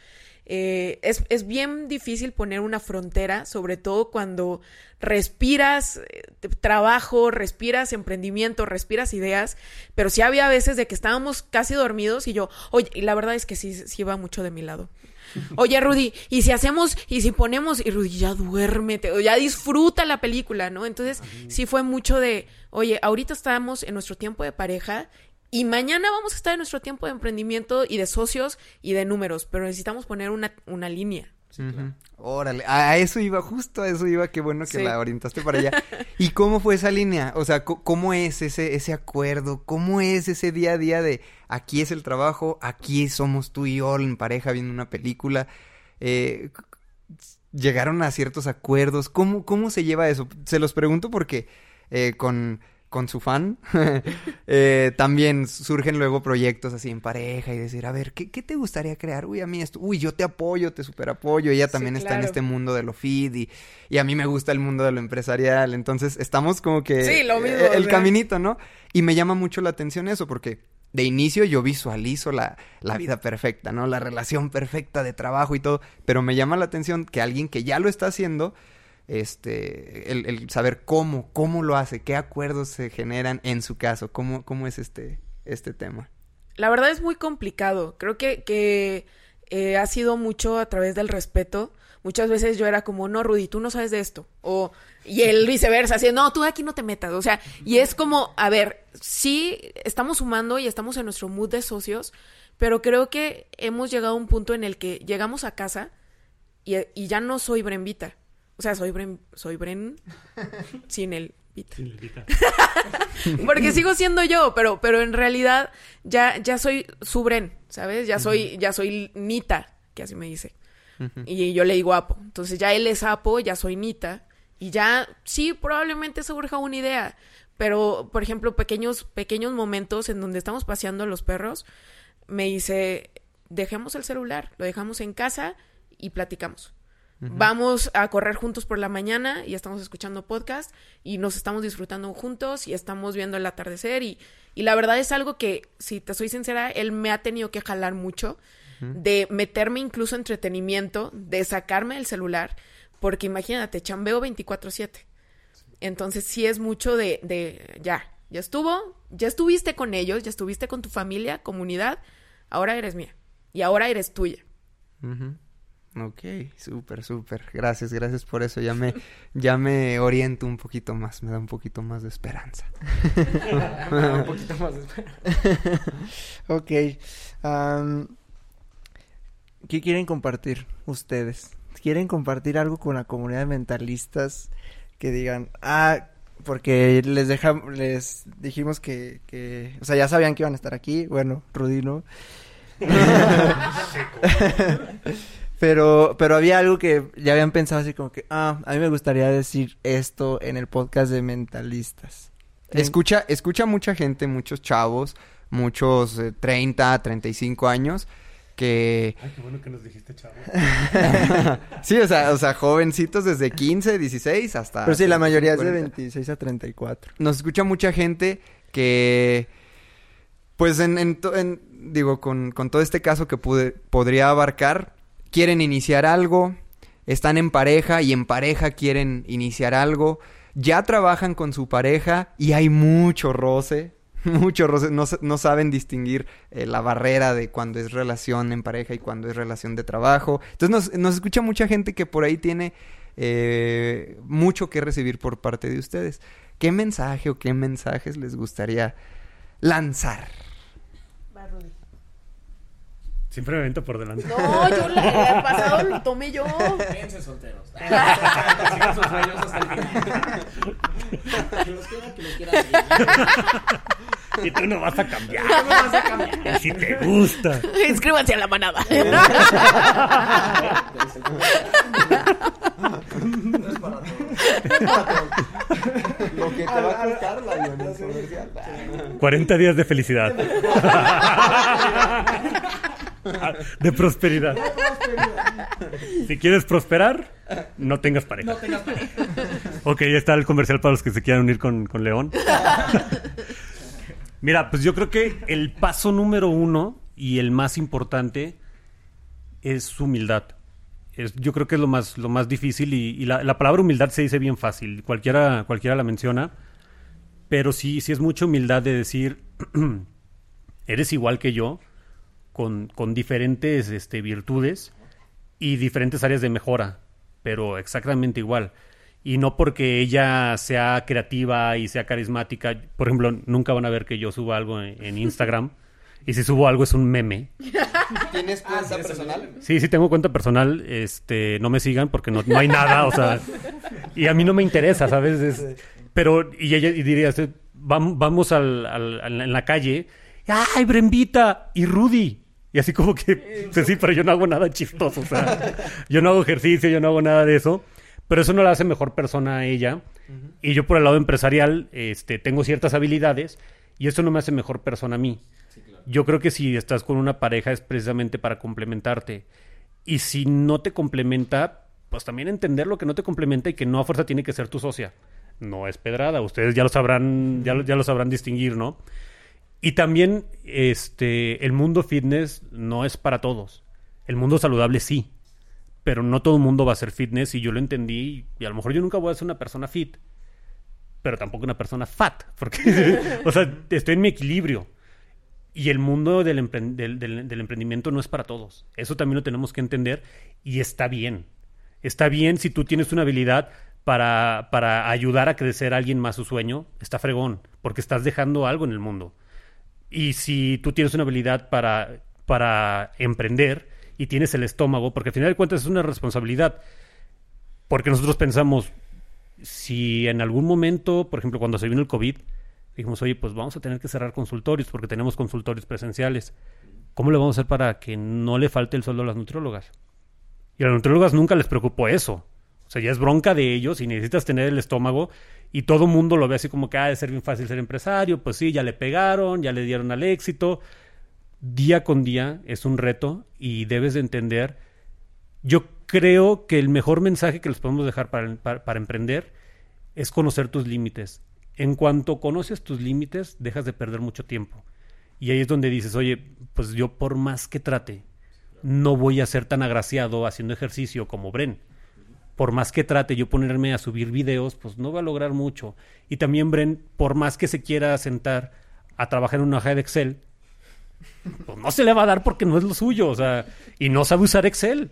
Eh, es, es bien difícil poner una frontera, sobre todo cuando respiras eh, trabajo, respiras emprendimiento, respiras ideas, pero sí había veces de que estábamos casi dormidos y yo, oye, y la verdad es que sí, sí va mucho de mi lado. Oye, Rudy, y si hacemos, y si ponemos, y Rudy, ya duérmete, o ya disfruta la película, ¿no? Entonces, sí fue mucho de, oye, ahorita estamos en nuestro tiempo de pareja y mañana vamos a estar en nuestro tiempo de emprendimiento y de socios y de números, pero necesitamos poner una, una línea. Ujú. Órale, a eso iba, justo a eso iba, qué bueno que Sí. la orientaste para allá. ¿Y cómo fue esa línea? O sea, ¿cómo es ese, ese acuerdo? ¿Cómo es ese día a día de aquí es el trabajo, aquí somos tú y yo en pareja viendo una película? Eh, ¿Llegaron a ciertos acuerdos? ¿Cómo, cómo se lleva eso? Se los pregunto porque eh, con, con su fan eh, también surgen luego proyectos así en pareja y decir, a ver, ¿qué, qué te gustaría crear? Uy, a mí esto, uy, yo te apoyo, te super apoyo. Ella también está en este mundo de lo feed y, y a mí me gusta el mundo de lo empresarial. Entonces, estamos como que... Sí, lo mismo, eh, el caminito, ¿no? Y me llama mucho la atención eso porque de inicio yo visualizo la, la vida perfecta, ¿no? La relación perfecta de trabajo y todo. Pero me llama la atención que alguien que ya lo está haciendo este, el, el saber cómo, cómo lo hace, qué acuerdos se generan en su caso, cómo, cómo es este, este tema. La verdad es muy complicado. Creo que, que eh, ha sido mucho a través del respeto. Muchas veces yo era como, no, Rudy, tú no sabes de esto. O, y él viceversa, así, no, tú aquí no te metas. O sea, y es como, a ver, sí, estamos sumando y estamos en nuestro mood de socios, pero creo que hemos llegado a un punto en el que llegamos a casa y, y ya no soy Brenvita. O sea, soy Bren, soy Bren sin el Vita. Sí, Lilita. Porque sigo siendo yo, pero, pero en realidad ya, ya soy su Bren, ¿sabes? Ya soy, ya soy Nita, que así me dice. Y yo le digo Apo. Entonces ya él es Apo, ya soy Nita. Y ya, sí, probablemente surja una idea. Pero, por ejemplo, pequeños, pequeños momentos en donde estamos paseando a los perros, me dice, dejemos el celular, lo dejamos en casa y platicamos. Vamos a correr juntos por la mañana y estamos escuchando podcast y nos estamos disfrutando juntos y estamos viendo el atardecer y, y la verdad es algo que, si te soy sincera, él me ha tenido que jalar mucho de meterme incluso entretenimiento, de sacarme el celular, porque imagínate, chambeo 24/7. Entonces sí es mucho de, de ya, ya estuvo, ya estuviste con ellos, ya estuviste con tu familia, comunidad, ahora eres mía y ahora eres tuya. Ujú. Ok, súper, súper. Gracias, gracias por eso. Ya me, ya me oriento un poquito más, me da un poquito más de esperanza. un poquito más de esperanza. Ok. am, ¿Qué quieren compartir ustedes? ¿Quieren compartir algo con la comunidad de mentalistas que digan, ah, porque les dejamos, les dijimos que, que, o sea, ya sabían que iban a estar aquí, bueno, Rudy no. pero, pero había algo que ya habían pensado así como que, ah, a mí me gustaría decir esto en el podcast de mentalistas. Escucha, escucha mucha gente, muchos chavos, muchos eh, 30, 35 años que Ay, qué bueno que nos dijiste, chavo. sí, o sea, o sea, jovencitos desde 15, 16 hasta Pero sí, la mayoría es de 40. 26 a 34. Nos escucha mucha gente que pues en, en to- en- digo, con, con todo este caso que pude, podría abarcar, quieren iniciar algo, están en pareja y en pareja quieren iniciar algo, ya trabajan con su pareja y hay mucho roce, mucho roce, no, no saben distinguir eh, la barrera de cuando es relación en pareja y cuando es relación de trabajo. Entonces nos, nos escucha mucha gente que por ahí tiene eh, mucho que recibir por parte de ustedes. ¿Qué mensaje o qué mensajes les gustaría lanzar? Siempre me avento por delante. No, yo la- el pasado lo tomé yo. Piensen solteros. Sigan sus sueños hasta el final. Los quiera que lo quiera. Y tú no vas a cambiar. No vas a cambiar. Y si te gusta. Inscríbanse a la manada. No es para todos. Lo que te va a costar la comercial. 40 días de felicidad. De prosperidad. Si quieres prosperar, no tengas pareja. No tengas pareja. Ok, ya está el comercial para los que se quieran unir con, con León. Mira, pues yo creo que el paso número uno y el más importante es humildad. Es- yo creo que es lo más, lo más difícil y, y la, la palabra humildad se dice bien fácil. Cualquiera, cualquiera la menciona. Pero sí, sí es mucha humildad de decir, eres igual que yo, con, con diferentes este, virtudes y diferentes áreas de mejora, pero exactamente igual. Y no porque ella sea creativa y sea carismática. Por ejemplo, nunca van a ver que yo suba algo en, en Instagram. Y si subo algo es un meme. ¿Tienes Ah, cuenta personal? Sí, sí tengo cuenta personal. Este, no me sigan porque no, no hay nada, o sea. Y a mí no me interesa, ¿sabes? Es- pero, y ella y diría, este, vam- vamos al, al- al- en la calle. ¡Ay, Brembita! Y Rudy. Y así como que, pues sí, pero yo no hago nada chistoso, o sea. Yo no hago ejercicio, yo no hago nada de eso. Pero eso no la hace mejor persona a ella. Y yo por el lado empresarial, este, tengo ciertas habilidades. Y eso no me hace mejor persona a mí. Yo creo que si estás con una pareja es precisamente para complementarte. Y si no te complementa, pues también entender lo que no te complementa y que no a fuerza tiene que ser tu socia. No es pedrada, ustedes ya lo sabrán, ya lo, ya lo sabrán distinguir, ¿no? Y también este el mundo fitness no es para todos. El mundo saludable sí. Pero no todo el mundo va a ser fitness y yo lo entendí y a lo mejor yo nunca voy a ser una persona fit, pero tampoco una persona fat, porque o sea, estoy en mi equilibrio. Y el mundo del, empre- del- emprendimiento no es para todos. Eso también lo tenemos que entender y está bien. Está bien si tú tienes una habilidad para, para ayudar a crecer a alguien más su sueño, está fregón, porque estás dejando algo en el mundo. Y si tú tienes una habilidad para, para emprender y tienes el estómago, porque al final de cuentas es una responsabilidad, porque nosotros pensamos, si en algún momento, por ejemplo, cuando se vino el COVID, dijimos, oye, pues vamos a tener que cerrar consultorios porque tenemos consultorios presenciales. ¿Cómo le vamos a hacer para que no le falte el sueldo a las nutriólogas? Y a las nutriólogas nunca les preocupó eso. O sea, ya es bronca de ellos y necesitas tener el estómago y todo mundo lo ve así como que ha de ser bien fácil ser empresario. Pues sí, ya le pegaron, ya le dieron al éxito. Día con día es un reto y debes de entender. Yo creo que el mejor mensaje que les podemos dejar para, para, para emprender es conocer tus límites. En cuanto conoces tus límites, dejas de perder mucho tiempo. Y ahí es donde dices, oye, pues yo por más que trate, no voy a ser tan agraciado haciendo ejercicio como Bren. Por más que trate yo ponerme a subir videos, pues no va a lograr mucho. Y también Bren, por más que se quiera sentar a trabajar en una hoja de Excel, Pues no se le va a dar porque no es lo suyo, o sea, y no sabe usar Excel.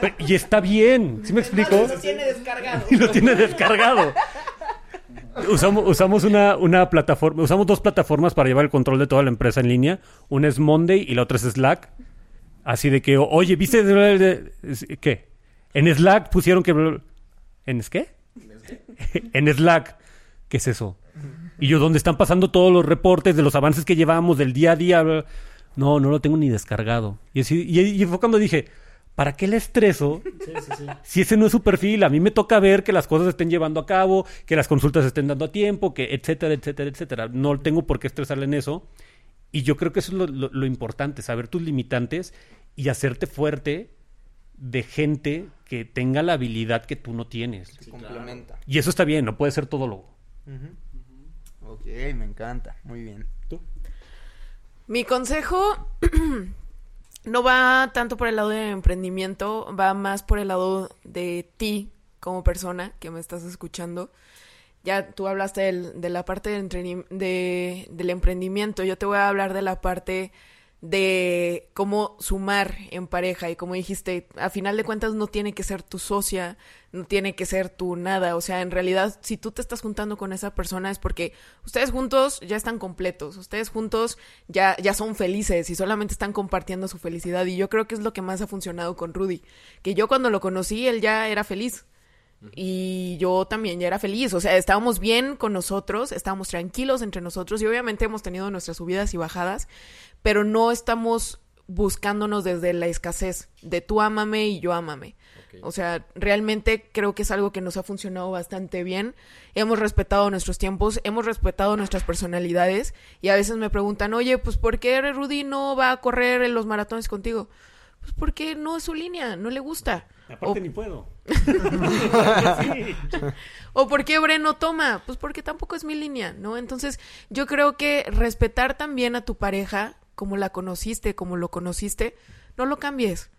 Pero- y está bien, ¿sí me explico? Lo tiene descargado. y lo tiene descargado. Usamos, usamos una, una plataforma, usamos dos plataformas para llevar el control de toda la empresa en línea. Una es Monday y la otra es Slack. Así de que, oye, ¿viste? ¿Qué? En Slack pusieron que... ¿En qué? en Slack. ¿Qué es eso? Y yo, ¿dónde están pasando todos los reportes de los avances que llevamos del día a día? No, no lo tengo ni descargado. Y, así, y, y fue cuando dije, ¿para qué le estreso si ese no es su perfil? A mí me toca ver que las cosas se estén llevando a cabo, que las consultas se estén dando a tiempo, que etcétera, etcétera, etcétera. No tengo por qué estresarle en eso. Y yo creo que eso es lo, lo- lo importante, saber tus limitantes y hacerte fuerte de gente que tenga la habilidad que tú no tienes. Se complementa. Y eso está bien, no puede ser todólogo. Ok, me encanta. Muy bien. Mi consejo no va tanto por el lado de emprendimiento, va más por el lado de ti como persona que me estás escuchando. Ya tú hablaste del- de la parte de- del emprendimiento, yo te voy a hablar de la parte de cómo sumar en pareja y como dijiste, a final de cuentas no tiene que ser tu socia, no tiene que ser tu nada, o sea, en realidad si tú te estás juntando con esa persona es porque ustedes juntos ya están completos, ustedes juntos ya ya son felices y solamente están compartiendo su felicidad y yo creo que es lo que más ha funcionado con Rudy, que yo cuando lo conocí él ya era feliz. Y yo también ya era feliz, o sea, estábamos bien con nosotros, estábamos tranquilos entre nosotros y obviamente hemos tenido nuestras subidas y bajadas, pero no estamos buscándonos desde la escasez de tú ámame y yo ámame. O sea, realmente creo que es algo que nos ha funcionado bastante bien. Hemos respetado nuestros tiempos, hemos respetado nuestras personalidades y a veces me preguntan, oye, pues ¿por qué Rudy no va a correr en los maratones contigo? Pues porque no es su línea, no le gusta. Aparte O- ni puedo. Sí. ¿O por qué Bren no toma? Pues porque tampoco es mi línea, ¿no? Entonces, yo creo que respetar también a tu pareja, como la conociste, como lo conociste, no lo cambies.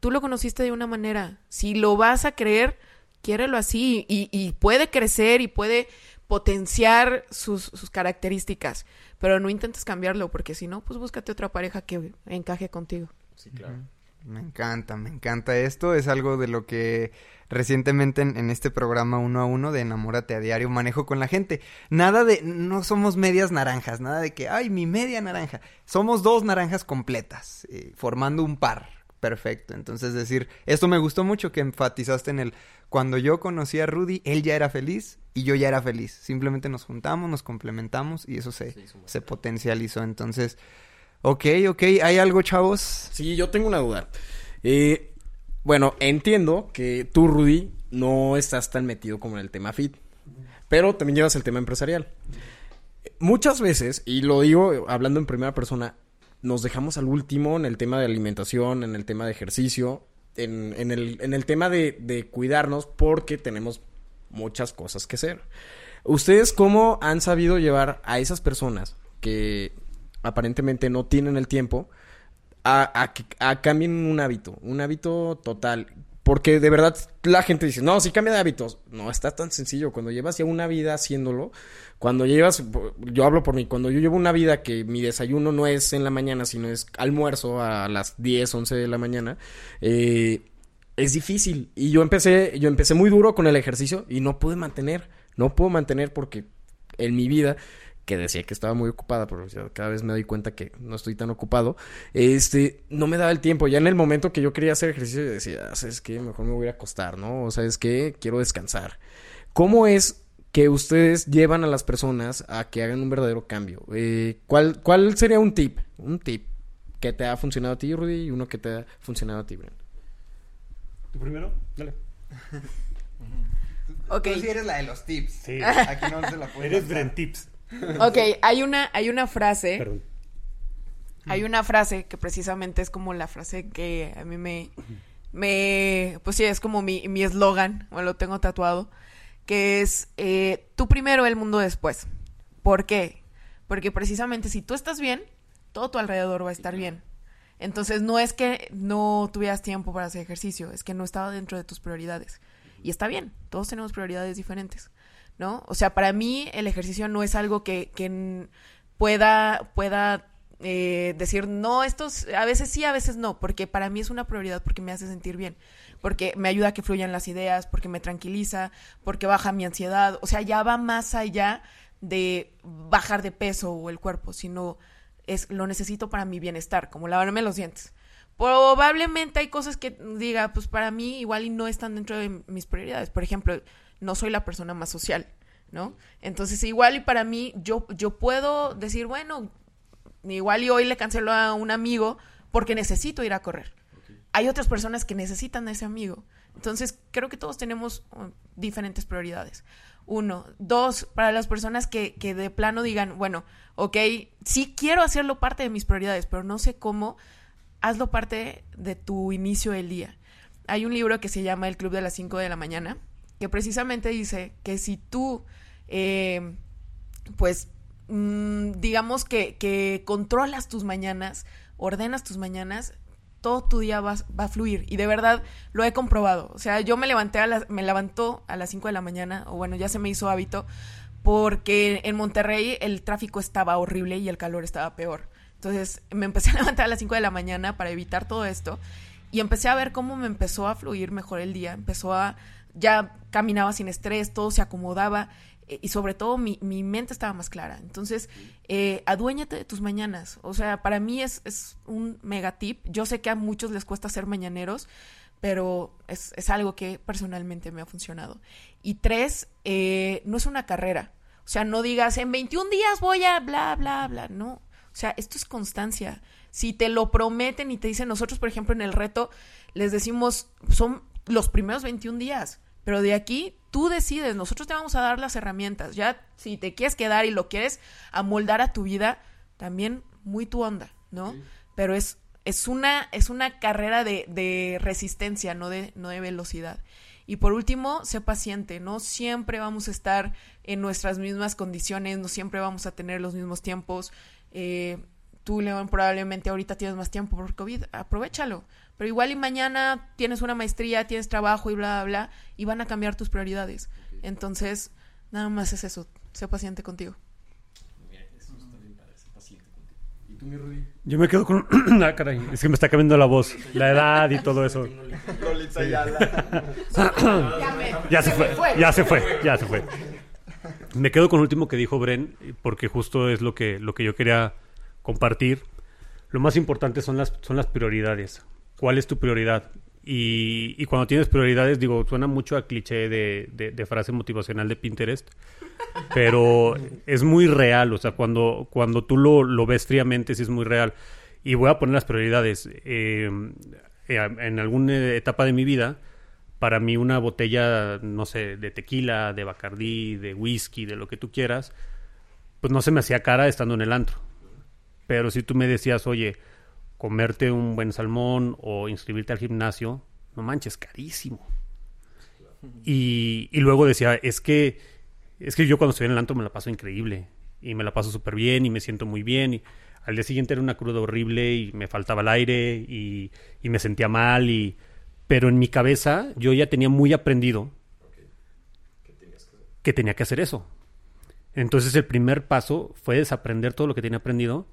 Tú lo conociste de una manera. Si lo vas a creer, quiérelo así. Y, y puede crecer y puede potenciar sus, sus características. Pero no intentes cambiarlo, porque si no, pues búscate otra pareja que encaje contigo. Me encanta, me encanta esto. Es algo de lo que recientemente en, en este programa uno a uno de Enamórate a Diario manejo con la gente. Nada de, no somos medias naranjas, nada de que, ay, mi media naranja. Somos dos naranjas completas, eh, formando un par. Perfecto. Entonces decir, esto me gustó mucho que enfatizaste en el, cuando yo conocí a Rudy, él ya era feliz y yo ya era feliz. Simplemente nos juntamos, nos complementamos y eso se, se potencializó. Entonces, ok, ok, ¿hay algo, chavos? Sí, yo tengo una duda. Eh, bueno, entiendo que tú, Rudy, no estás tan metido como en el tema fit, pero también llevas el tema empresarial. Muchas veces, y lo digo hablando en primera persona, nos dejamos al último en el tema de alimentación, en el tema de ejercicio, en, el, tema de cuidarnos porque tenemos muchas cosas que hacer. ¿Ustedes cómo han sabido llevar a esas personas que aparentemente no tienen el tiempo a, a a cambien un hábito, un hábito total? Porque de verdad la gente dice, no, si cambia de hábitos. No, está tan sencillo. Cuando llevas ya una vida haciéndolo, cuando llevas, yo hablo por mí, cuando yo llevo una vida que mi desayuno no es en la mañana, sino es almuerzo a las 10, 11 de la mañana, eh, es difícil. Y yo empecé, yo empecé muy duro con el ejercicio y no pude mantener. No puedo mantener porque en mi vida, que decía que estaba muy ocupada, pero cada vez me doy cuenta que no estoy tan ocupado, este, no me daba el tiempo. Ya en el momento que yo quería hacer ejercicio, decía, "Ah, ¿sabes qué? Mejor me voy a acostar, ¿no? O ¿sabes qué? Quiero descansar. ¿Cómo es que ustedes llevan a las personas a que hagan un verdadero cambio? Eh, ¿cuál, ¿Cuál sería un tip? Un tip que te ha funcionado a ti, Rudy, y uno que te ha funcionado a ti, Brent. ¿Tú primero? Dale. Ok. Tú sí eres la de los tips. Sí. Aquí no se la puedes Eres. Bren Tips. Ok, hay una, hay una frase. Perdón. Hay una frase que precisamente es como la frase que a mí me, me, pues sí, es como mi mi eslogan, o lo tengo tatuado, que es eh, tú primero, el mundo después. ¿Por qué? Porque precisamente si tú estás bien, todo tu alrededor va a estar bien. Entonces no es que no tuvieras tiempo para hacer ejercicio, es que no estaba dentro de tus prioridades. Y está bien, todos tenemos prioridades diferentes, ¿no? O sea, para mí el ejercicio no es algo que, que pueda, pueda eh, decir, no, estos, a veces sí, a veces no, porque para mí es una prioridad porque me hace sentir bien, porque me ayuda a que fluyan las ideas, porque me tranquiliza, porque baja mi ansiedad, o sea, ya va más allá de bajar de peso o el cuerpo, sino es lo necesito para mi bienestar, como lavarme los dientes. Probablemente hay cosas que diga, pues para mí igual y no están dentro de mis prioridades. Por ejemplo, no soy la persona más social, ¿no? Entonces igual y para mí yo, yo puedo decir, bueno, igual y hoy le cancelo a un amigo porque necesito ir a correr. Hay otras personas que necesitan a ese amigo. Entonces creo que todos tenemos uh, diferentes prioridades. Uno. Dos, para las personas que, que de plano digan, bueno, ok, sí quiero hacerlo parte de mis prioridades, pero no sé cómo hazlo parte de tu inicio del día. Hay un libro que se llama El Club de las 5 de la mañana, que precisamente dice que si tú, eh, pues, mm, digamos que, que, controlas tus mañanas, ordenas tus mañanas, todo tu día va, va, a fluir. Y de verdad lo he comprobado. O sea, yo me levanté a las, me levantó a las 5 de la mañana, o bueno, ya se me hizo hábito, porque en Monterrey el tráfico estaba horrible y el calor estaba peor. Entonces me empecé a levantar a las 5 de la mañana para evitar todo esto y empecé a ver cómo me empezó a fluir mejor el día, empezó a, ya caminaba sin estrés, todo se acomodaba eh, y sobre todo mi, mi, mente estaba más clara. Entonces, eh, aduéñate de tus mañanas. O sea, para mí es, es, un mega tip. Yo sé que a muchos les cuesta ser mañaneros, pero es, es algo que personalmente me ha funcionado. Y tres, eh, no es una carrera. O sea, no digas, en 21 días voy a bla, bla, bla. No, o sea, esto es constancia. Si te lo prometen y te dicen, nosotros, por ejemplo, en el reto, les decimos, son los primeros 21 días, pero de aquí tú decides, nosotros te vamos a dar las herramientas. Ya, si te quieres quedar y lo quieres amoldar a tu vida, también muy tu onda, ¿no? Sí. Pero es, es, una, es una carrera de, de resistencia, no de, no de velocidad. Y por último, sé paciente, no siempre vamos a estar en nuestras mismas condiciones, no siempre vamos a tener los mismos tiempos. Eh, tú, León, probablemente ahorita tienes más tiempo por COVID, aprovechalo. Pero igual y mañana tienes una maestría, tienes trabajo y bla, bla, bla, y van a cambiar tus prioridades. Entonces, nada más es eso, sé paciente contigo. Yo me quedo con. ah, caray, es que me está cambiando la voz, la edad y todo eso. Sí. ya se fue, ya se fue, ya se fue. Me quedo con lo último que dijo Bren, porque justo es lo que, lo que yo quería compartir. Lo más importante son las, son las prioridades. ¿Cuál es tu prioridad? Y, y cuando tienes prioridades, digo, suena mucho a cliché de, de, de, frase motivacional de Pinterest, pero es muy real. O sea, cuando, cuando tú lo, lo ves fríamente, sí es muy real. Y voy a poner las prioridades. Eh, en alguna etapa de mi vida, para mí una botella, no sé, de tequila, de bacardí, de whisky, de lo que tú quieras, pues no se me hacía cara estando en el antro. Pero si tú me decías, oye, comerte un buen salmón o inscribirte al gimnasio, no manches, carísimo. Y, y luego decía, es que, es que yo cuando estoy en el antro me la paso increíble y me la paso súper bien y me siento muy bien. Y al día siguiente era una cruda horrible y me faltaba el aire y, y me sentía mal y pero en mi cabeza yo ya tenía muy aprendido que tenía que hacer eso. Entonces el primer paso fue desaprender todo lo que tenía aprendido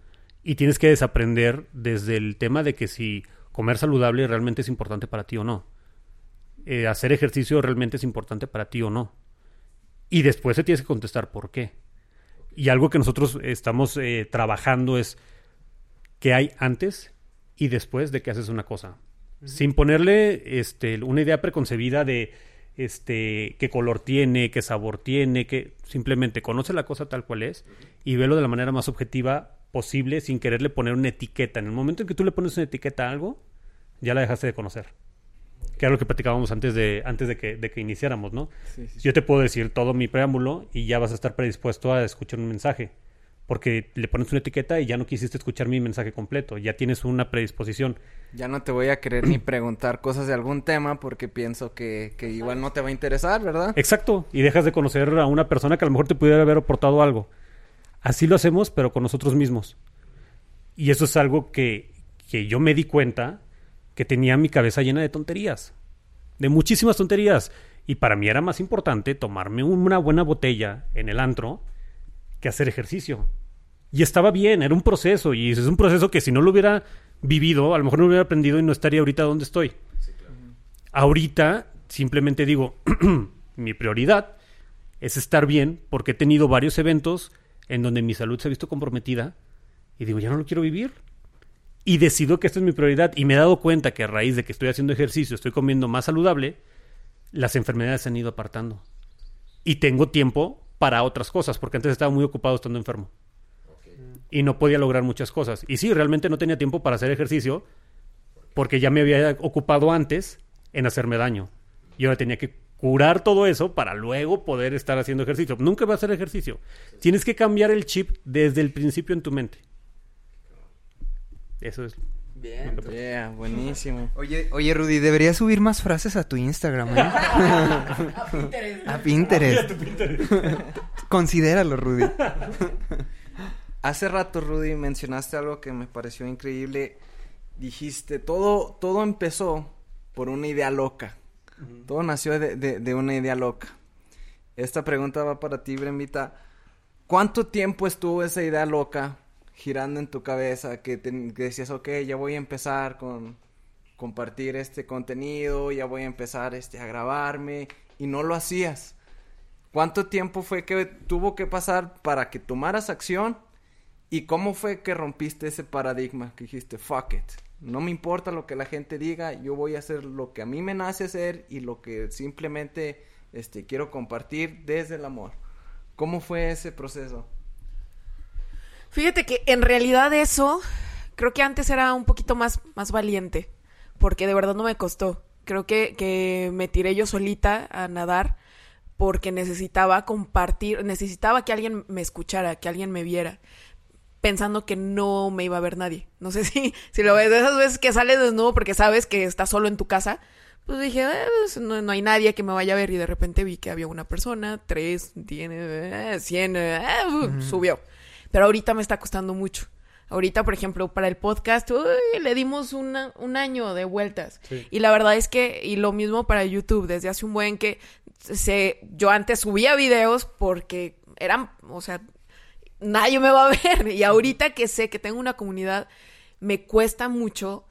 y tienes que desaprender desde el tema de que si comer saludable realmente es importante para ti o no. Eh, hacer ejercicio realmente es importante para ti o no. Y después te tienes que contestar por qué. Y algo que nosotros estamos eh, trabajando es qué hay antes y después de que haces una cosa sin ponerle este, una idea preconcebida de este, qué color tiene, qué sabor tiene, que simplemente conoce la cosa tal cual es y velo de la manera más objetiva posible sin quererle poner una etiqueta. En el momento en que tú le pones una etiqueta a algo, ya la dejaste de conocer. Que era lo que platicábamos antes de, antes de, que, de que iniciáramos, ¿no? Sí, sí, sí. Yo te puedo decir todo mi preámbulo y ya vas a estar predispuesto a escuchar un mensaje porque le pones una etiqueta y ya no quisiste escuchar mi mensaje completo, ya tienes una predisposición. Ya no te voy a querer ni preguntar cosas de algún tema porque pienso que, que, igual no te va a interesar, ¿verdad? Exacto, y dejas de conocer a una persona que a lo mejor te pudiera haber aportado algo. Así lo hacemos, pero con nosotros mismos. Y eso es algo que, que yo me di cuenta que tenía mi cabeza llena de tonterías, de muchísimas tonterías. Y para mí era más importante tomarme una buena botella en el antro que hacer ejercicio. Y estaba bien, era un proceso. Y es un proceso que si no lo hubiera vivido, a lo mejor no lo hubiera aprendido y no estaría ahorita donde estoy. Ahorita simplemente digo, mi prioridad es estar bien porque he tenido varios eventos en donde mi salud se ha visto comprometida y digo, ya no lo quiero vivir. Y decido que esta es mi prioridad y me he dado cuenta que a raíz de que estoy haciendo ejercicio, estoy comiendo más saludable, las enfermedades se han ido apartando. Y tengo tiempo para otras cosas, porque antes estaba muy ocupado estando enfermo. Y no podía lograr muchas cosas. Y sí, realmente no tenía tiempo para hacer ejercicio, porque ya me había ocupado antes en hacerme daño. Y ahora tenía que curar todo eso para luego poder estar haciendo ejercicio. Nunca va a hacer ejercicio. Tienes que cambiar el chip desde el principio en tu mente. Eso es. Bien, yeah, buenísimo. Oye, oye, Rudy, deberías subir más frases a tu Instagram, ¿eh? A Pinterest. a Pinterest. Considéralo, Rudy. Hace rato, Rudy, mencionaste algo que me pareció increíble. Dijiste, todo, todo empezó por una idea loca. Todo nació de, una idea loca. Esta pregunta va para ti, Bremita. ¿Cuánto tiempo estuvo esa idea loca girando en tu cabeza que, te- que decías, ok, ya voy a empezar con compartir este contenido, ya voy a empezar este, a grabarme y no lo hacías? ¿Cuánto tiempo fue que tuvo que pasar para que tomaras acción? ¿Y cómo fue que rompiste ese paradigma? Que dijiste, fuck it. No me importa lo que la gente diga, yo voy a hacer lo que a mí me nace hacer y lo que simplemente este, quiero compartir desde el amor. ¿Cómo fue ese proceso? Fíjate que en realidad eso creo que antes era un poquito más, más valiente, porque de verdad no me costó. Creo que, que me tiré yo solita a nadar porque necesitaba compartir, necesitaba que alguien me escuchara, que alguien me viera, pensando que no me iba a ver nadie. No sé si, si lo ves, de esas veces que sales desnudo porque sabes que estás solo en tu casa. Pues dije, "Eh, pues, no, no hay nadie que me vaya a ver y de repente vi que había una persona, tres, tiene, eh, cien, eh, uh, subió. Pero ahorita me está costando mucho. Ahorita, por ejemplo, para el podcast, uy, le dimos una- un año de vueltas. Y la verdad es que, y lo mismo para YouTube, desde hace un buen que se, yo antes subía videos porque eran, o sea, nadie me va a ver. Y ahorita que sé que tengo una comunidad, me cuesta mucho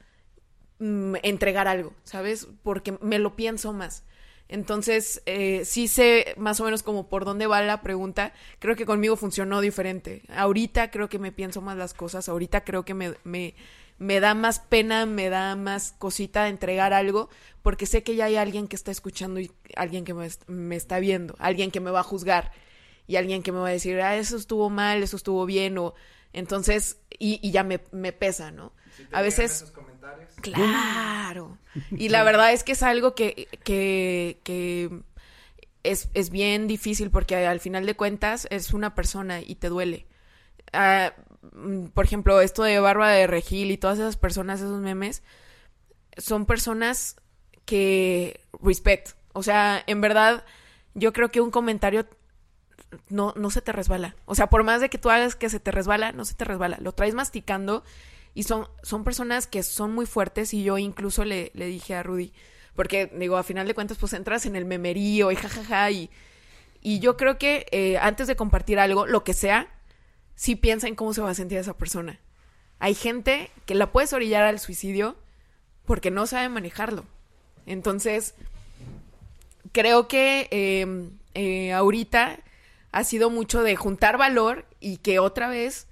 mm, entregar algo, ¿sabes? Porque me lo pienso más. Entonces, eh, sí sé más o menos como por dónde va la pregunta. Creo que conmigo funcionó diferente. Ahorita creo que me pienso más las cosas. Ahorita creo que me, me, me da más pena, me da más cosita entregar algo, porque sé que ya hay alguien que está escuchando y alguien que me, me está viendo, alguien que me va a juzgar y alguien que me va a decir, ah, eso estuvo mal, eso estuvo bien, o entonces, y, y ya me, me pesa, ¿no? a veces... Claro. Y la verdad es que es algo que, que, que es, es bien difícil porque al final de cuentas es una persona y te duele. Ah, por ejemplo, esto de Bárbara de Regil y todas esas personas, esos memes, son personas que respect. O sea, en verdad, yo creo que un comentario no, no se te resbala. O sea, por más de que tú hagas que se te resbala, no se te resbala. Lo traes masticando y son, son personas que son muy fuertes y yo incluso le, le dije a Rudy, porque digo, a final de cuentas, pues entras en el memerío y jajaja y, y yo creo que eh, antes de compartir algo, lo que sea, sí piensa en cómo se va a sentir esa persona. Hay gente que la puedes orillar al suicidio porque no sabe manejarlo. Entonces, creo que eh, eh, ahorita ha sido mucho de juntar valor y que otra vez,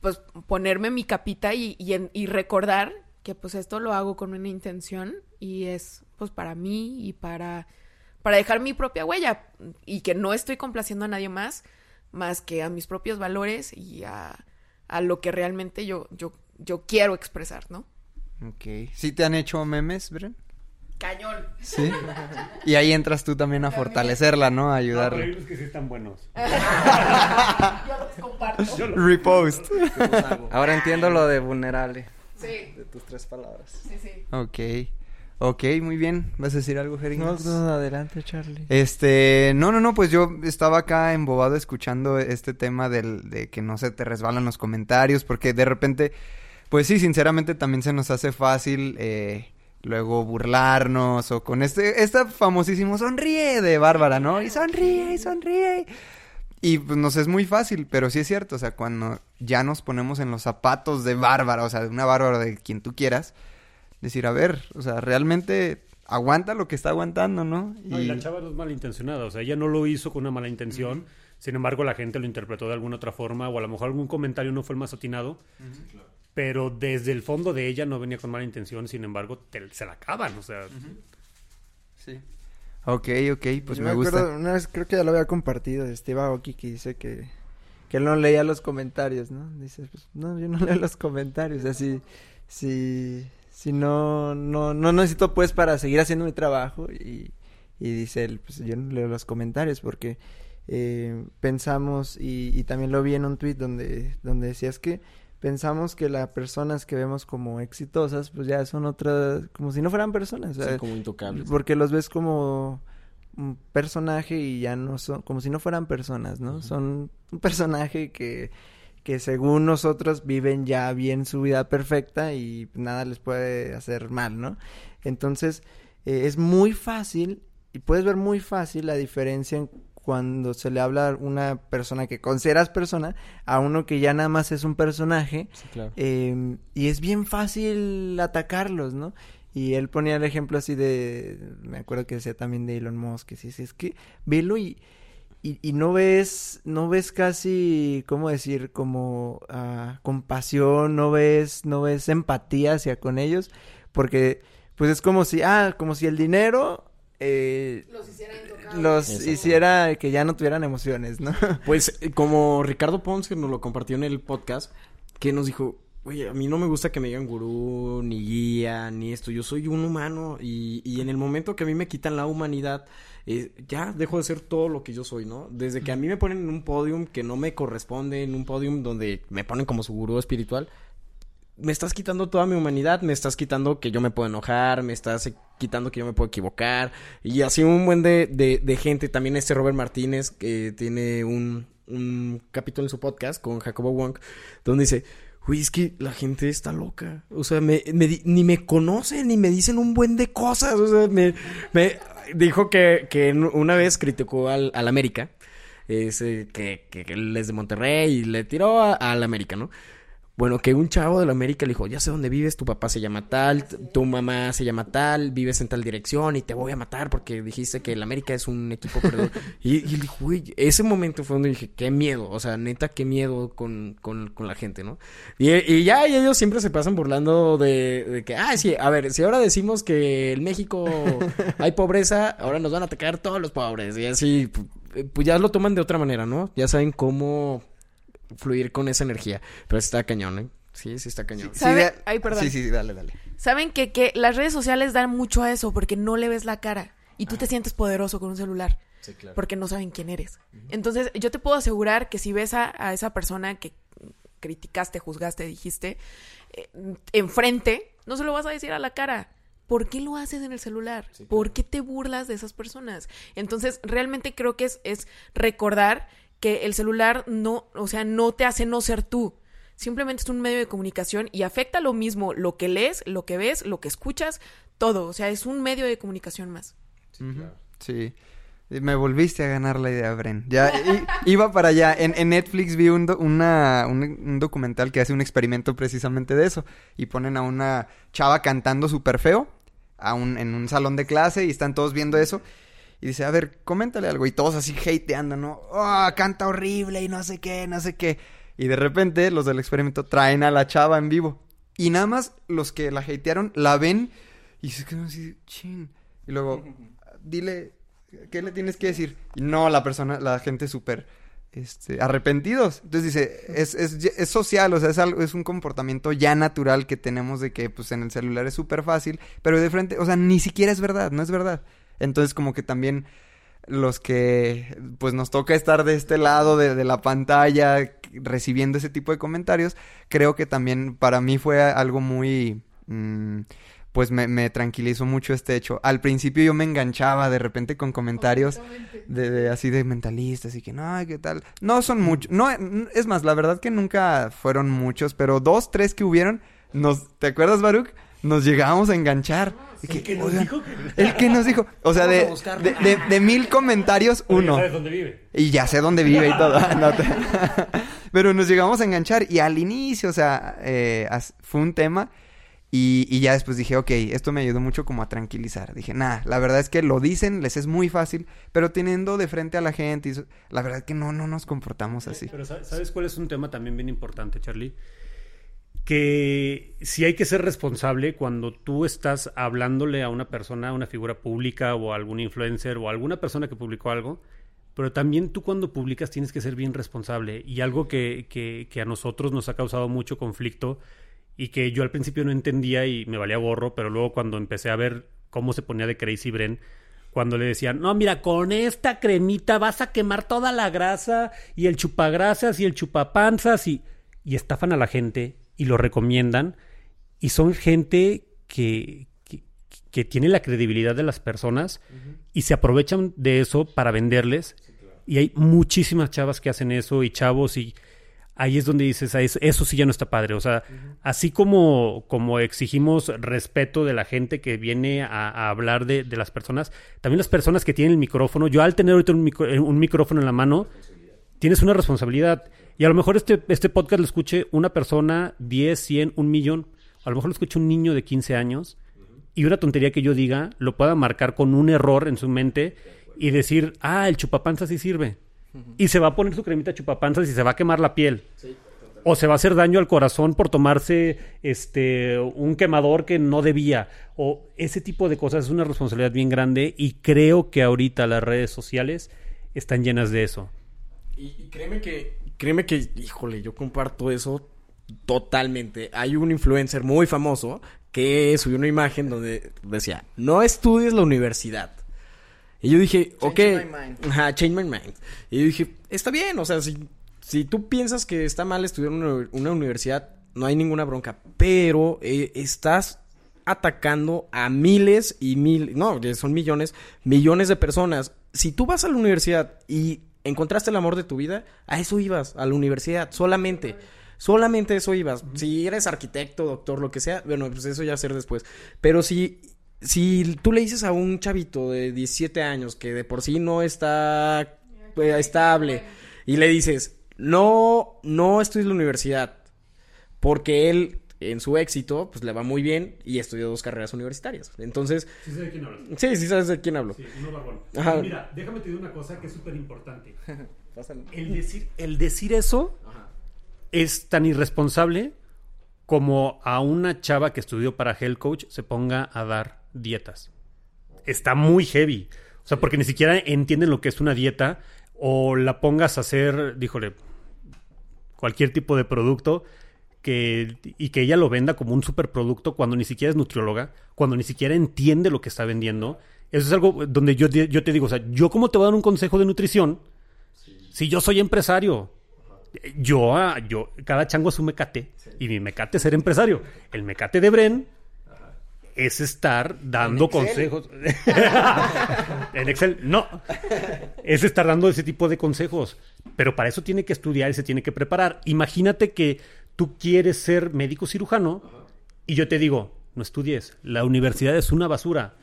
pues ponerme mi capita y, y, en- y recordar que pues esto lo hago con una intención y es pues para mí y para, para dejar mi propia huella y que no estoy complaciendo a nadie más más que a mis propios valores y a, a lo que realmente yo, yo, yo quiero expresar, ¿no? Ok. ¿Sí te han hecho memes, Bren? Cañón. Sí. Y ahí entras tú también a fortalecerla, ¿no? A No, pero hay ayudarle. unos que sí están buenos. Yo los comparto. Yo Repost. Ahora entiendo lo de vulnerable, Sí, de tus tres palabras. sí, sí. Ok. Ok, muy bien. ¿Vas a decir algo, No, Jeringas? no, adelante, Charlie. Este, no, no, no, pues yo estaba acá embobado escuchando este tema del, de que no se te resbalan los comentarios, porque de repente, pues sí, sinceramente también se nos hace fácil eh, luego burlarnos o con este, este famosísimo sonríe de Bárbara, ¿no? Y sonríe, y sonríe. Y pues nos es muy fácil, pero sí es cierto, o sea, cuando ya nos ponemos en los zapatos de Bárbara, o sea, de una Bárbara de quien tú quieras, decir, a ver, o sea, realmente aguanta lo que está aguantando, ¿no? No, y la chava no es malintencionada, o sea, ella no lo hizo con una mala intención, sin embargo la gente lo interpretó de alguna otra forma, o a lo mejor algún comentario no fue el más atinado, pero desde el fondo de ella no venía con mala intención, sin embargo te- se la acaban, o sea, Sí. Ok, ok, pues Yo me, gusta. acuerdo, una vez creo que ya lo había compartido Steve Aoki que dice que, que él no leía los comentarios, ¿no? Dice, pues, no, yo no leo los comentarios, o sea, si, si, si no, no, no necesito pues para seguir haciendo mi trabajo y, y dice él, pues yo no leo los comentarios porque eh, pensamos y, y también lo vi en un tweet donde, donde decías que pensamos que las personas que vemos como exitosas pues ya son otras, como si no fueran personas, Son como intocables. porque los ves como un personaje y ya no son, como si no fueran personas, ¿no? Son un personaje que, que según nosotros viven ya bien su vida perfecta y nada les puede hacer mal, ¿no? Entonces, eh, es muy fácil y puedes ver muy fácil la diferencia en cuando se le habla a una persona que consideras persona a uno que ya nada más es un personaje Sí, claro. eh, y es bien fácil atacarlos, ¿no? Y él ponía el ejemplo así de, me acuerdo que decía también de Elon Musk, que sí, sí, es que velo y, y, y no ves, no ves casi, ¿cómo decir? Como ah, compasión, no ves, no ves empatía hacia con ellos, porque pues es como si, ah, como si el dinero eh, Los hiciera intocables. los Exacto. hiciera que ya no tuvieran emociones, ¿no? Pues eh, como Ricardo Ponce nos lo compartió en el podcast, que nos dijo, oye, a mí no me gusta que me digan gurú, ni guía, ni esto, yo soy un humano y, y en el momento que a mí me quitan la humanidad, eh, ya dejo de ser todo lo que yo soy, ¿no? Desde que a mí me ponen en un podium que no me corresponde, en un podium donde me ponen como su gurú espiritual, me estás quitando toda mi humanidad, me estás quitando que yo me puedo enojar, me estás eh, quitando que yo me puedo equivocar. Y así un buen de, de, de gente, también este Robert Martínez, que tiene un, un capítulo en su podcast con Jacobo Wong, donde dice, Güey, es que la gente está loca. O sea, me, ni me conocen, ni me dicen un buen de cosas. O sea, me, me dijo que, que una vez criticó al, al América. ese, que, que, él es de Monterrey y le tiró al América, ¿no? Bueno, que un chavo de la América le dijo, ya sé dónde vives, tu papá se llama tal, tu mamá se llama tal, vives en tal dirección y te voy a matar porque dijiste que el América es un equipo perdedor. y, y dijo, güey, ese momento fue donde dije, qué miedo, o sea, neta, qué miedo con, con, con la gente, ¿no? Y, y ya y ellos siempre se pasan burlando de, de que, ah, sí, a ver, si ahora decimos que en México hay pobreza, ahora nos van a atacar todos los pobres. Y así, pu- pues ya lo toman de otra manera, ¿no? Ya saben cómo fluir con esa energía. Pero está cañón, ¿eh? Sí, sí está cañón. Sí, Ay, perdón. Sí, sí, dale, dale. Saben que, que las redes sociales dan mucho a eso porque no le ves la cara y tú te sientes poderoso con un celular porque no saben quién eres. Entonces, yo te puedo asegurar que si ves a, a esa persona que criticaste, juzgaste, dijiste, eh, enfrente, no se lo vas a decir a la cara. ¿Por qué lo haces en el celular? ¿Por qué te burlas de esas personas? Entonces, realmente creo que es, es recordar que el celular no, o sea, no te hace no ser tú. Simplemente es un medio de comunicación y afecta lo mismo lo que lees, lo que ves, lo que escuchas, todo. O sea, es un medio de comunicación más. Sí. Me volviste a ganar la idea, Bren. Ya iba para allá. En, en Netflix vi un, do- una, un, un documental que hace un experimento precisamente de eso. Y ponen a una chava cantando súper feo a un, en un salón de clase y están todos viendo eso. Y dice, a ver, coméntale algo. Y todos así hateando, ¿no? Oh, canta horrible y no sé qué, no sé qué. Y de repente los del experimento traen a la chava en vivo. Y nada más los que la hatearon la ven y se quedan así, chin. Y luego, dile, ¿qué le tienes que decir? Y no, la persona, la gente súper este, arrepentidos. Entonces dice, es, es, es social, o sea, es, algo, es un comportamiento ya natural que tenemos de que pues en el celular es súper fácil, pero de frente, o sea, ni siquiera es verdad, no es verdad. Entonces como que también los que pues nos toca estar de este lado de, de la pantalla recibiendo ese tipo de comentarios, creo que también para mí fue algo muy... mm, pues me, me tranquilizó mucho este hecho. Al principio yo me enganchaba de repente con comentarios de, de así de mentalistas y que no, ¿qué tal? No son muchos, no, es más, la verdad que nunca fueron muchos, pero dos, tres que hubieron, nos, ¿te acuerdas, Baruch? Nos llegábamos a enganchar. Y que, nos oigan, dijo El que nos dijo. O sea, de, de, de- de mil comentarios, Oye, uno. ¿Sabes dónde vive? Y ya sé dónde vive y todo. No te- Pero nos llegamos a enganchar y al inicio, o sea, eh, fue un tema. Y, y ya después dije, ok, esto me ayudó mucho como a tranquilizar. Dije, nah, la verdad es que lo dicen, les es muy fácil, pero teniendo de frente a la gente, y la verdad es que no, no nos comportamos así. Pero ¿sabes ¿sabes cuál es un tema también bien importante, Charlie? Que si hay que ser responsable cuando tú estás hablándole a una persona, a una figura pública o a algún influencer o a alguna persona que publicó algo, pero también tú cuando publicas tienes que ser bien responsable. Y algo que, que, a nosotros nos ha causado mucho conflicto y que yo al principio no entendía y me valía gorro, pero luego cuando empecé a ver cómo se ponía de Crazy Bren, cuando le decían, no, mira, con esta cremita vas a quemar toda la grasa y el chupagrasas y el chupapanzas y, y estafan a la gente y lo recomiendan y son gente que, que, que tiene la credibilidad de las personas y se aprovechan de eso para venderles. Y hay muchísimas chavas que hacen eso y chavos y ahí es donde dices, "Ah, eso, eso sí ya no está padre. O sea, así como, como exigimos respeto de la gente que viene a, a hablar de, de las personas, también las personas que tienen el micrófono, yo al tener ahorita un, micro- un micrófono en la mano, tienes una responsabilidad. Y a lo mejor este, este podcast lo escuche una persona, 10, 100, un millón. A lo mejor lo escuche un niño de 15 años y una tontería que yo diga lo pueda marcar con un error en su mente y decir, ah, el chupapanza sí sirve. Y se va a poner su cremita chupapanzas y se va a quemar la piel. O se va a hacer daño al corazón por tomarse este un quemador que no debía. O ese tipo de cosas es una responsabilidad bien grande y creo que ahorita las redes sociales están llenas de eso. Y, y créeme que, créeme que, híjole, yo comparto eso totalmente. Hay un influencer muy famoso que subió una imagen donde decía, no estudies la universidad. Y yo dije, ok. my mind. Ajá, change my mind. Y yo dije, está bien, o sea, si, si tú piensas que está mal estudiar una, una universidad, no hay ninguna bronca. Pero eh, estás atacando a miles y mil, no, son millones, millones de personas. Si tú vas a la universidad y encontraste el amor de tu vida, a eso ibas, a la universidad, solamente. Solamente eso ibas. Si eres arquitecto, doctor, lo que sea, bueno, pues eso ya ser después. Pero si, si tú le dices a un chavito de 17 años que de por sí no está eh, estable y le dices, no, no estudies la universidad, porque él en su éxito, pues le va muy bien y estudió dos carreras universitarias. Entonces, Sí, de quién hablas. sí, sí sabes de quién hablo. Sí, uno barbón. Ajá. Mira, déjame te digo una cosa que es súper importante. El decir, el decir eso es tan irresponsable como a una chava que estudió para Health Coach se ponga a dar dietas. Está muy heavy. O sea, porque ni siquiera entienden lo que es una dieta o la pongas a hacer, díjole, cualquier tipo de producto que, y que ella lo venda como un superproducto cuando ni siquiera es nutrióloga, cuando ni siquiera entiende lo que está vendiendo. Eso es algo donde yo, yo te digo, o sea, yo cómo te voy a dar un consejo de nutrición si yo soy empresario. Yo, ah, yo, cada chango es un mecate y mi mecate es ser empresario. El mecate de Bren es estar dando consejos. en Excel, no. Es estar dando ese tipo de consejos. Pero para eso tiene que estudiar y se tiene que preparar. Imagínate que tú quieres ser médico cirujano y yo te digo, no estudies. La universidad es una basura.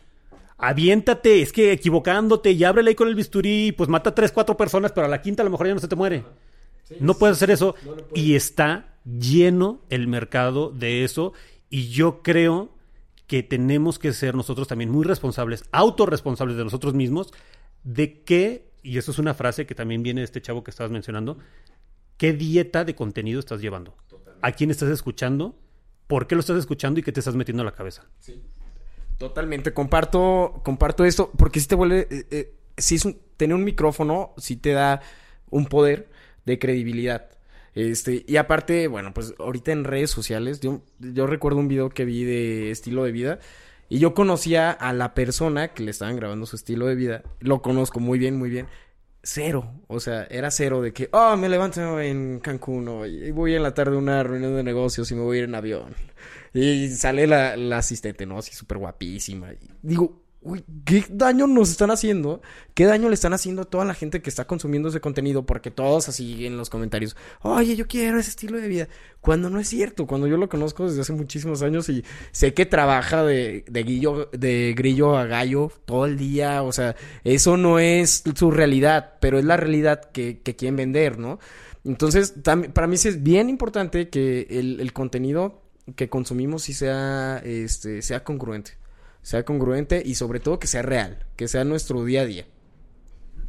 Aviéntate, es que equivocándote y ábrele ahí con el bisturí, pues mata a tres, cuatro personas, pero a la quinta a lo mejor ya no se te muere. no puedes hacer eso. y está lleno el mercado de eso. Y yo creo que tenemos que ser nosotros también muy responsables, autorresponsables de nosotros mismos, de qué, y eso es una frase que también viene de este chavo que estabas mencionando, qué dieta de contenido estás llevando, a quién estás escuchando, por qué lo estás escuchando y qué te estás metiendo a la cabeza. Totalmente, comparto, comparto esto, porque si te vuelve, eh, eh, si es un, tener un micrófono, si te da un poder de credibilidad. Este, y aparte, bueno, pues ahorita en redes sociales, yo recuerdo un video que vi de estilo de vida, y yo conocía a la persona que le estaban grabando su estilo de vida, lo conozco muy bien, muy bien, cero, o sea, era cero de que, oh, me levanto en Cancún hoy, y voy en la tarde a una reunión de negocios y me voy a ir en avión. Y sale la, asistente, ¿no? Así súper guapísima. Digo, uy, ¿qué daño nos están haciendo? ¿Qué daño le están haciendo a toda la gente que está consumiendo ese contenido? Porque todos así en los comentarios, oye, yo quiero ese estilo de vida. Cuando no es cierto, cuando yo lo conozco desde hace muchísimos años y sé que trabaja de, guillo, de grillo a gallo todo el día, o sea, eso no es su realidad, pero es la realidad que, que quieren vender, ¿no? Entonces, para mí sí es bien importante que el, el contenido que consumimos sí sea, este, sea congruente sea congruente y sobre todo que sea real, que sea nuestro día a día.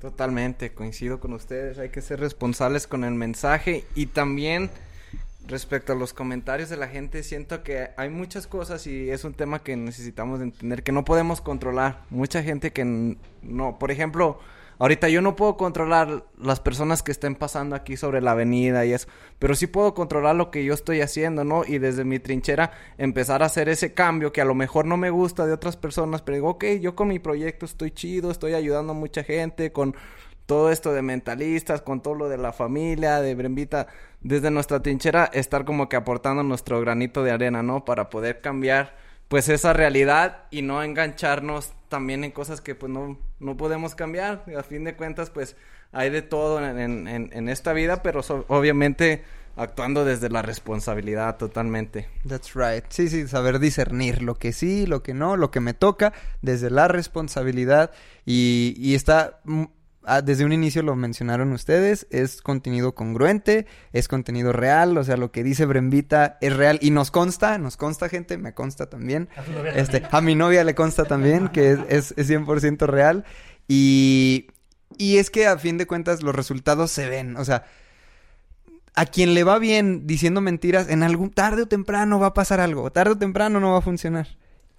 Totalmente, coincido con ustedes, hay que ser responsables con el mensaje y también respecto a los comentarios de la gente, siento que hay muchas cosas y es un tema que necesitamos entender que no podemos controlar. Mucha gente que no, por ejemplo, Ahorita yo no puedo controlar las personas que estén pasando aquí sobre la avenida y eso, pero sí puedo controlar lo que yo estoy haciendo, ¿no? Y desde mi trinchera empezar a hacer ese cambio que a lo mejor no me gusta de otras personas, pero digo, ok, yo con mi proyecto estoy chido, estoy ayudando a mucha gente con todo esto de mentalistas, con todo lo de la familia, de Brembita, desde nuestra trinchera, estar como que aportando nuestro granito de arena, ¿no? Para poder cambiar pues esa realidad y no engancharnos también en cosas que pues no, no podemos cambiar. A fin de cuentas pues hay de todo en, en, esta vida, pero obviamente actuando desde la responsabilidad totalmente. That's right. Sí, sí, saber discernir lo que sí, lo que no, lo que me toca, desde la responsabilidad y, y está Ah, desde un inicio lo mencionaron ustedes, es contenido congruente, es contenido real, o sea, lo que dice Brembita es real y nos consta, nos consta gente, me consta también. A, este, a mi novia le consta también que es, es, 100% real y, y es que a fin de cuentas los resultados se ven, o sea, a quien le va bien diciendo mentiras, en algún tarde o temprano va a pasar algo, tarde o temprano no va a funcionar.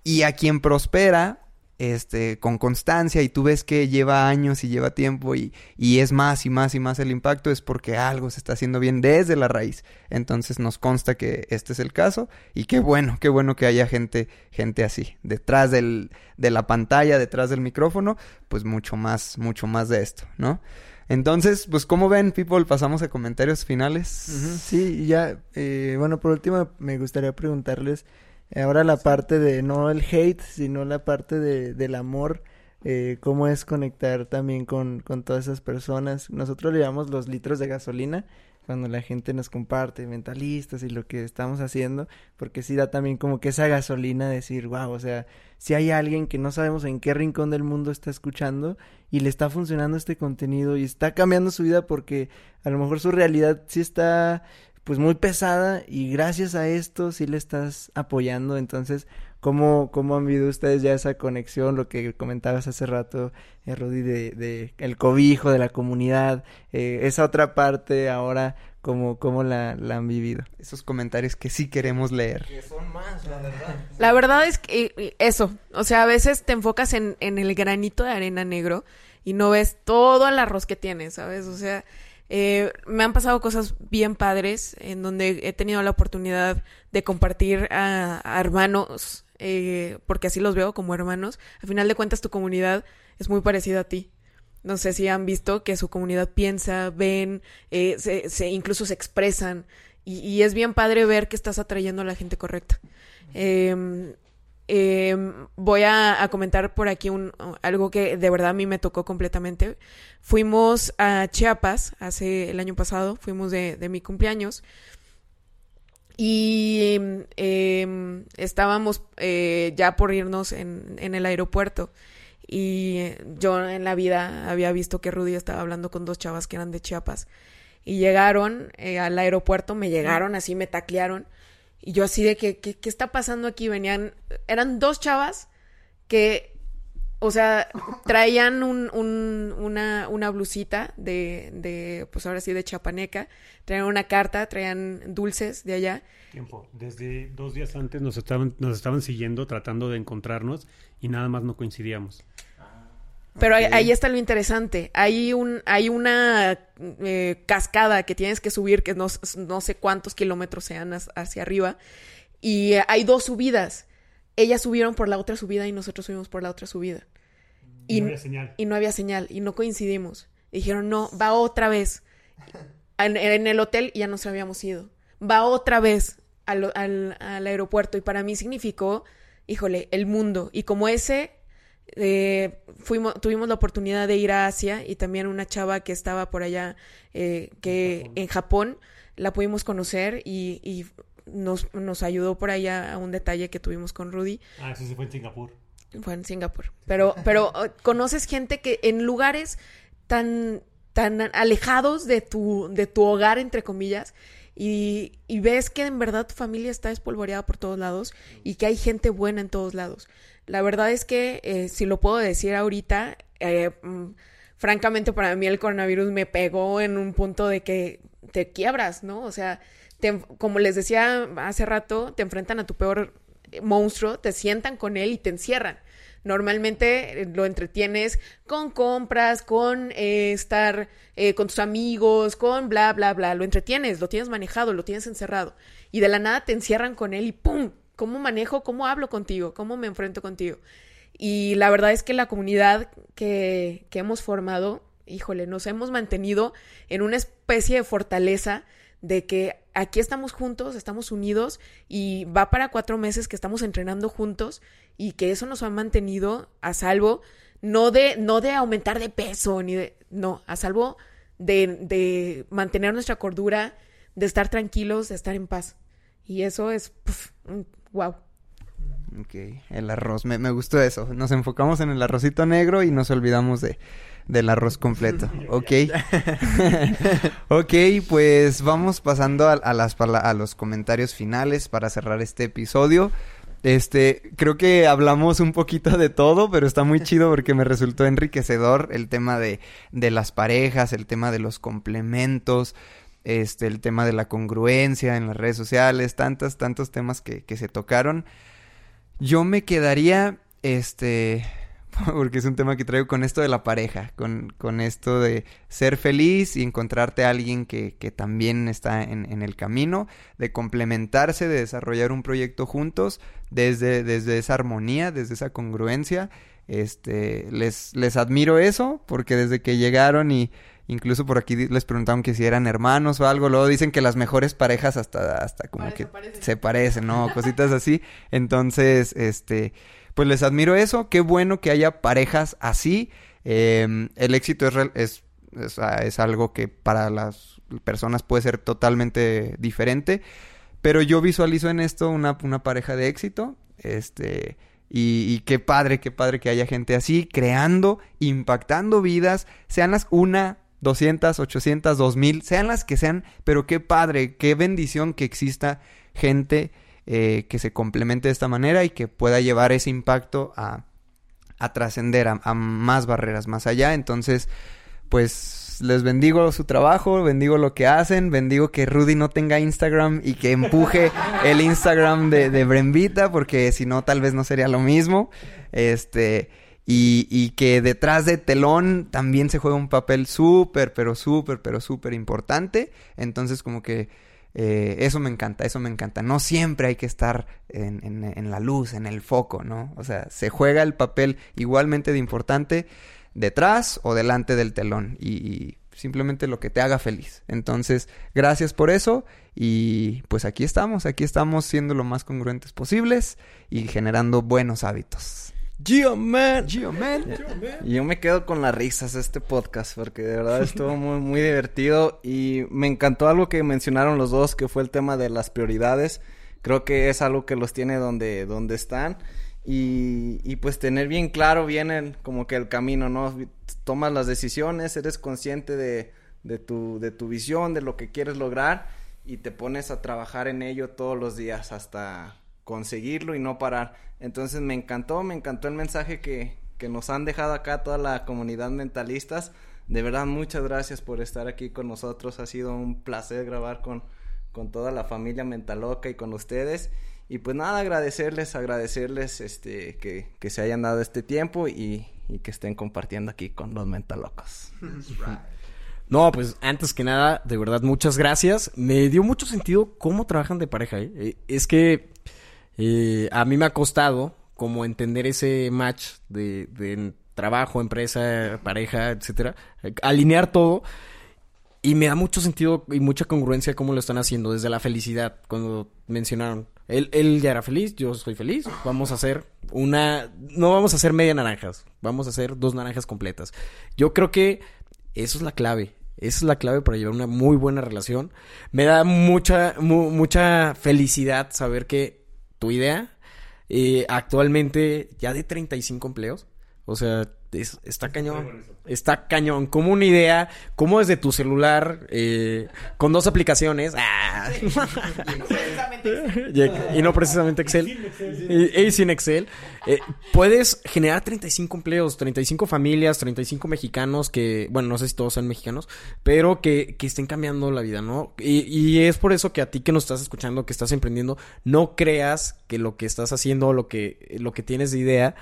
Y a quien prospera, este, con constancia y tú ves que lleva años y lleva tiempo y, y, es más y más y más el impacto, es porque algo se está haciendo bien desde la raíz. Entonces nos consta que este es el caso y qué bueno, qué bueno que haya gente, gente así, detrás del, de la pantalla, detrás del micrófono, pues mucho más, mucho más de esto, ¿no? Entonces, pues, ¿cómo ven, people? Pasamos a comentarios finales. Sí, ya, eh, bueno, por último, me gustaría preguntarles Ahora la parte de no el hate, sino la parte de, del amor, eh, cómo es conectar también con, con todas esas personas. Nosotros le los litros de gasolina cuando la gente nos comparte mentalistas y lo que estamos haciendo, porque sí da también como que esa gasolina de decir, wow, o sea, si hay alguien que no sabemos en qué rincón del mundo está escuchando y le está funcionando este contenido y está cambiando su vida porque a lo mejor su realidad sí está pues muy pesada y gracias a esto sí le estás apoyando. Entonces, ¿cómo, cómo han vivido ustedes ya esa conexión? Lo que comentabas hace rato, eh, Rudy, de, de, el cobijo de la comunidad, eh, esa otra parte ahora, ¿cómo, cómo la, la, han vivido? Esos comentarios que sí queremos leer. Que son más, la verdad. La verdad es que eso, o sea, a veces te enfocas en, en el granito de arena negro y no ves todo el arroz que tienes, ¿sabes? O sea, eh, me han pasado cosas bien padres en donde he tenido la oportunidad de compartir a, hermanos, eh, porque así los veo como hermanos. Al final de cuentas, tu comunidad es muy parecida a ti. No sé si han visto que su comunidad piensa, ven, eh, se, incluso se expresan. Y, y, es bien padre ver que estás atrayendo a la gente correcta. Eh, eh, voy a, comentar por aquí un, algo que de verdad a mí me tocó completamente. Fuimos a Chiapas hace el año pasado, fuimos de, mi cumpleaños. Y em, estábamos eh, ya por irnos en, en, el aeropuerto. Y yo en la vida había visto que Rudy estaba hablando con dos chavas que eran de Chiapas. Y llegaron eh, al aeropuerto, me llegaron así, me taclearon y yo así de que, ¿qué, está pasando aquí? Venían, eran dos chavas que, o sea, traían un, un, una, una blusita de, de, pues ahora sí, de chapaneca, traían una carta, traían dulces de allá. Tiempo, desde dos días antes nos estaban, nos estaban siguiendo, tratando de encontrarnos y nada más no coincidíamos. Pero ahí, está lo interesante. Hay un, hay una eh, cascada que tienes que subir, que no, no sé cuántos kilómetros sean hacia arriba. Y hay dos subidas. Ellas subieron por la otra subida y nosotros subimos por la otra subida. Y, no había señal. Y no había señal. Y no coincidimos. dijeron, no, va otra vez. En, el hotel ya nos habíamos ido. Va otra vez al, al, al aeropuerto. Y para mí significó, híjole, el mundo. Y como ese eh, fuimos, tuvimos la oportunidad de ir a Asia y también una chava que estaba por allá, eh, que en Japón, la pudimos conocer y, y nos, nos ayudó por allá a un detalle que tuvimos con Rudy. Ah, eso sí fue en Singapur. Fue en Singapur. Pero, pero uh, conoces gente que en lugares tan, tan alejados de tu, de tu hogar, entre comillas, y, y ves que en verdad tu familia está espolvoreada por todos lados y que hay gente buena en todos lados. La verdad es que, eh, si lo puedo decir ahorita, eh, mm, francamente para mí el coronavirus me pegó en un punto de que te quiebras, ¿no? O sea, como les decía hace rato, te enfrentan a tu peor monstruo, te sientan con él y te encierran. Normalmente eh, lo entretienes con compras, con eh, estar eh, con tus amigos, con bla, bla, bla. Lo entretienes, lo tienes manejado, lo tienes encerrado. Y de la nada te encierran con él y ¡pum! ¿Cómo manejo? ¿Cómo hablo contigo? ¿Cómo me enfrento contigo? Y la verdad es que la comunidad que, que hemos formado, híjole, nos hemos mantenido en una especie de fortaleza de que aquí estamos juntos, estamos unidos y va para cuatro meses que estamos entrenando juntos y que eso nos ha mantenido a salvo, no de, no de aumentar de peso, ni de, no, a salvo de, de mantener nuestra cordura, de estar tranquilos, de estar en paz. Y eso es, puf, wow. Ok, el arroz, me, me gustó eso. Nos enfocamos en el arrocito negro y nos olvidamos de, del arroz completo. Ok. ok, pues vamos pasando a, a las, a los comentarios finales para cerrar este episodio. Este, creo que hablamos un poquito de todo, pero está muy chido porque me resultó enriquecedor el tema de, de las parejas, el tema de los complementos, este, el tema de la congruencia en las redes sociales, tantos, tantos temas que, que se tocaron. Yo me quedaría, este, porque es un tema que traigo con esto de la pareja, con, con esto de ser feliz y encontrarte a alguien que, que también está en, en el camino, de complementarse, de desarrollar un proyecto juntos, desde, desde esa armonía, desde esa congruencia. Este, les, les admiro eso, porque desde que llegaron y incluso por aquí les preguntaron que si eran hermanos o algo, luego dicen que las mejores parejas hasta, hasta como que se parecen, ¿no? Cositas así. Entonces, este, pues les admiro eso. Qué bueno que haya parejas así. Eh, el éxito es, es, es, ah, es algo que para las personas puede ser totalmente diferente. Pero yo visualizo en esto una, una pareja de éxito. Este. Y, y qué padre, qué padre que haya gente así, creando, impactando vidas, sean las una, 200, 800, 2000, sean las que sean, pero qué padre, qué bendición que exista gente eh, que se complemente de esta manera y que pueda llevar ese impacto a, a trascender a, a más barreras más allá. Entonces, pues les bendigo su trabajo, bendigo lo que hacen, bendigo que Rudy no tenga Instagram y que empuje el Instagram de, de Brembita, porque si no, tal vez no sería lo mismo. Este, y, y que detrás de telón también se juega un papel súper, pero súper, pero súper importante. Entonces, como que eh, eso me encanta, eso me encanta. No siempre hay que estar en, en- en la luz, en el foco, ¿no? O sea, se juega el papel igualmente de importante detrás o delante del telón y, y simplemente lo que te haga feliz. Entonces, gracias por eso y pues aquí estamos, aquí estamos siendo lo más congruentes posibles y generando buenos hábitos. Gio, man. Gio, man. Y yo me quedo con las risas de este podcast porque de verdad estuvo muy, muy divertido y me encantó algo que mencionaron los dos que fue el tema de las prioridades. Creo que es algo que los tiene donde, donde están y, y pues tener bien claro bien el, como que el camino, ¿no? Tomas las decisiones, eres consciente de, de, tu, de tu visión, de lo que quieres lograr y te pones a trabajar en ello todos los días hasta conseguirlo y no parar. Entonces me encantó, me encantó el mensaje que, que nos han dejado acá toda la comunidad mentalistas. De verdad, muchas gracias por estar aquí con nosotros. Ha sido un placer grabar con, con toda la familia Mentaloca y con ustedes. Y pues nada, agradecerles, agradecerles este que, que se hayan dado este tiempo y, y que estén compartiendo aquí con los Mentalocos. No, pues antes que nada, de verdad, muchas gracias. Me dio mucho sentido cómo trabajan de pareja. ¿eh? Eh, Es que eh, a mí me ha costado como entender ese match de, trabajo, empresa, pareja, etcétera. Alinear todo. Y me da mucho sentido y mucha congruencia cómo lo están haciendo desde la felicidad. Cuando mencionaron, Él, él ya era feliz, yo soy feliz. Vamos a hacer una. No vamos a hacer media naranjas. Vamos a hacer dos naranjas completas. Yo creo que eso es la clave. Esa es la clave para llevar una muy buena relación. Me da mucha, mu- mucha felicidad saber que tu idea, eh, actualmente ya de 35 empleos, o sea, es- está cañón. Está cañón. Como una idea, como desde tu celular, eh, con dos aplicaciones. ¡ah! y, y no precisamente Excel. Y, y sin Excel. eh, puedes generar 35 empleos, 35 familias, 35 mexicanos que, bueno, no sé si todos sean mexicanos, pero que, que estén cambiando la vida, ¿no? Y, y es por eso que a ti que nos estás escuchando, que estás emprendiendo, no creas que lo que estás haciendo, lo que, lo que tienes de idea,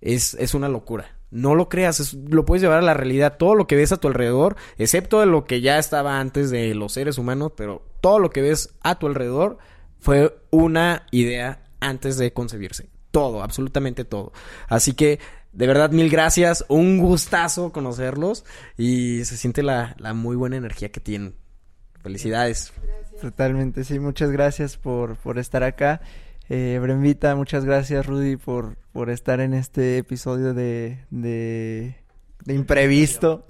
es, es una locura. No lo creas, es- lo puedes llevar a la realidad. Todo lo que ves a tu alrededor, excepto de lo que ya estaba antes de los seres humanos, pero todo lo que ves a tu alrededor fue una idea antes de concebirse. Todo, absolutamente todo. Así que, de verdad, mil gracias. Un gustazo conocerlos y se siente la, la muy buena energía que tienen. Felicidades. Totalmente, sí, muchas gracias por, por estar acá. Eh, Brembita, muchas gracias Rudy por, por estar en este episodio de, de, de imprevisto,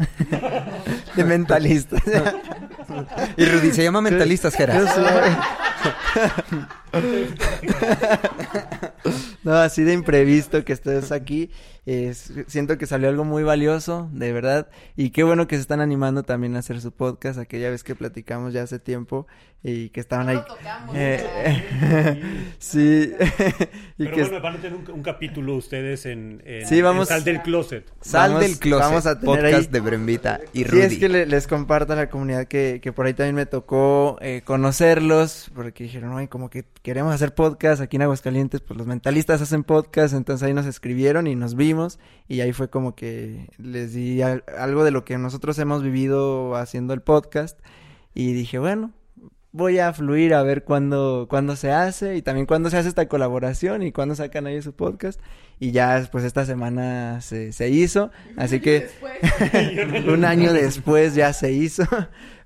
de mentalista. Y Rudy, se llama Mentalistas, sé. No, así de imprevisto que estés aquí. Siento que salió algo muy valioso, de verdad. Y qué bueno que se están animando también a hacer su podcast. Aquella vez que platicamos ya hace tiempo y que estaban ahí. Eh, sí. y Pero que bueno, van a tener un, un capítulo ustedes en, en- Sí, vamos- en Sal del Closet. Sal Vamos- del closet. vamos a tener podcast ahí- de Brembita y Sí, Rudy. es que le- les comparto a la comunidad que, que por ahí también me tocó eh, conocerlos, porque dijeron, ay, como que queremos hacer podcast aquí en Aguascalientes, pues los mentalistas hacen podcast, entonces ahí nos escribieron y nos vimos, y ahí fue como que les di al- algo de lo que nosotros hemos vivido haciendo el podcast, y dije, bueno, voy a fluir a ver cuándo, cuándo se hace, y también cuándo se hace esta colaboración, y cuándo sacan ahí su podcast, y ya pues esta semana se, se hizo, así que un año después ya se hizo.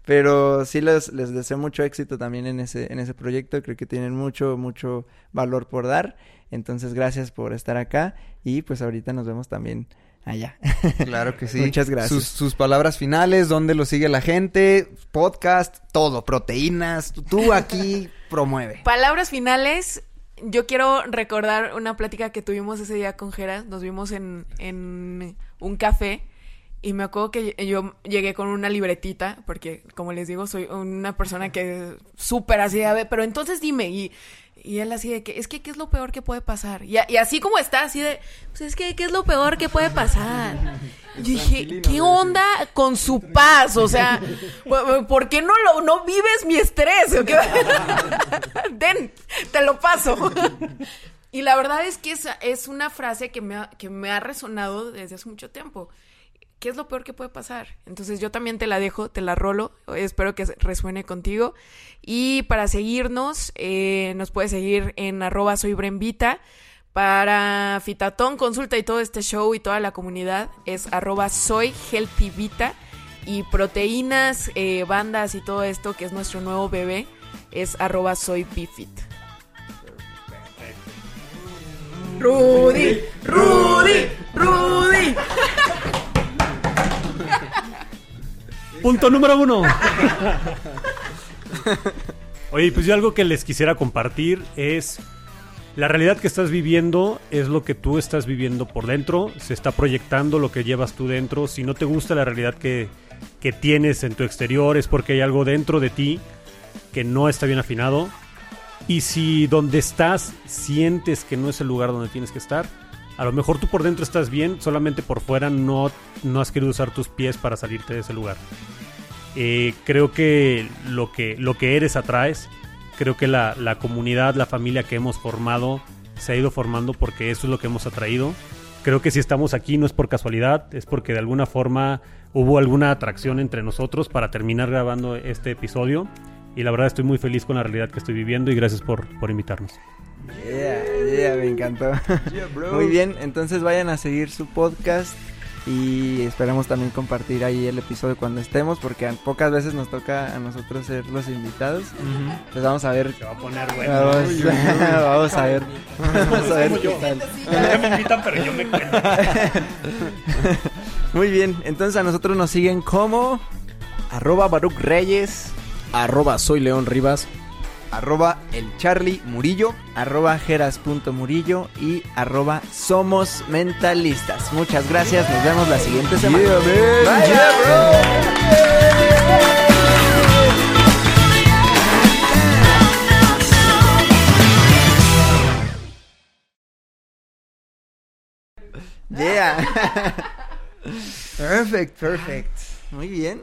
Pero sí les, les deseo mucho éxito también en ese, en ese proyecto. Creo que tienen mucho, mucho valor por dar. Entonces, gracias por estar acá. Y pues ahorita nos vemos también allá. Claro que sí. Muchas gracias. Sus, sus palabras finales, dónde lo sigue la gente, podcast, todo, proteínas. Tú- aquí promueve. Palabras finales. Yo quiero recordar una plática que tuvimos ese día con Jera. Nos vimos en, en un café. Y me acuerdo que yo llegué con una libretita, porque como les digo, soy una persona que súper así, a ver, pero entonces dime, y, y él así de que, es que, ¿qué es lo peor que puede pasar? Y, a- y así como está, así de, pues es que, ¿qué es lo peor que puede pasar? Yo dije, ¿qué onda con su paz? O sea, ¿por- ¿por qué no lo, no vives mi estrés? ¿O qué? Ten, te lo paso. Y la verdad es que es, es una frase que me, ha, que me ha resonado desde hace mucho tiempo. ¿Qué es lo peor que puede pasar? Entonces yo también te la dejo, te la rolo. Espero que resuene contigo. Y para seguirnos, eh, nos puedes seguir en arroba soy. Para Fitatón, consulta y todo este show y toda la comunidad es arroba soy. Y proteínas, eh, bandas y todo esto, que es nuestro nuevo bebé, es arroba soy bifit. Rudy, Rudy, Rudy. Punto número uno. Oye, pues yo algo que les quisiera compartir es la realidad que estás viviendo es lo que tú estás viviendo por dentro, se está proyectando lo que llevas tú dentro. Si no te gusta la realidad que, que tienes en tu exterior es porque hay algo dentro de ti que no está bien afinado. Y si donde estás sientes que no es el lugar donde tienes que estar, a lo mejor tú por dentro estás bien, solamente por fuera no, no has querido usar tus pies para salirte de ese lugar. Eh, creo que lo, que lo que eres atraes. Creo que la, la comunidad, la familia que hemos formado se ha ido formando porque eso es lo que hemos atraído. Creo que si estamos aquí no es por casualidad, es porque de alguna forma hubo alguna atracción entre nosotros para terminar grabando este episodio. Y la verdad estoy muy feliz con la realidad que estoy viviendo y gracias por, por invitarnos. Yeah, yeah, me encantó. Muy bien, entonces vayan a seguir su podcast. Y esperamos también compartir ahí el episodio cuando estemos, porque a- pocas veces nos toca a nosotros ser los invitados. Pues vamos a ver. Se va a poner bueno. Vamos, vamos a ver. Vamos a ver qué tal. Ya me invitan, pero yo me cuento. Muy bien, entonces a nosotros nos siguen como arroba Baruch Reyes, Arroba soy León Rivas. Arroba el Charlie Murillo. arroba jeras.murillo y arroba somos mentalistas. Muchas gracias, nos vemos la siguiente semana. Bye. Yeah. perfect, perfect. Muy bien.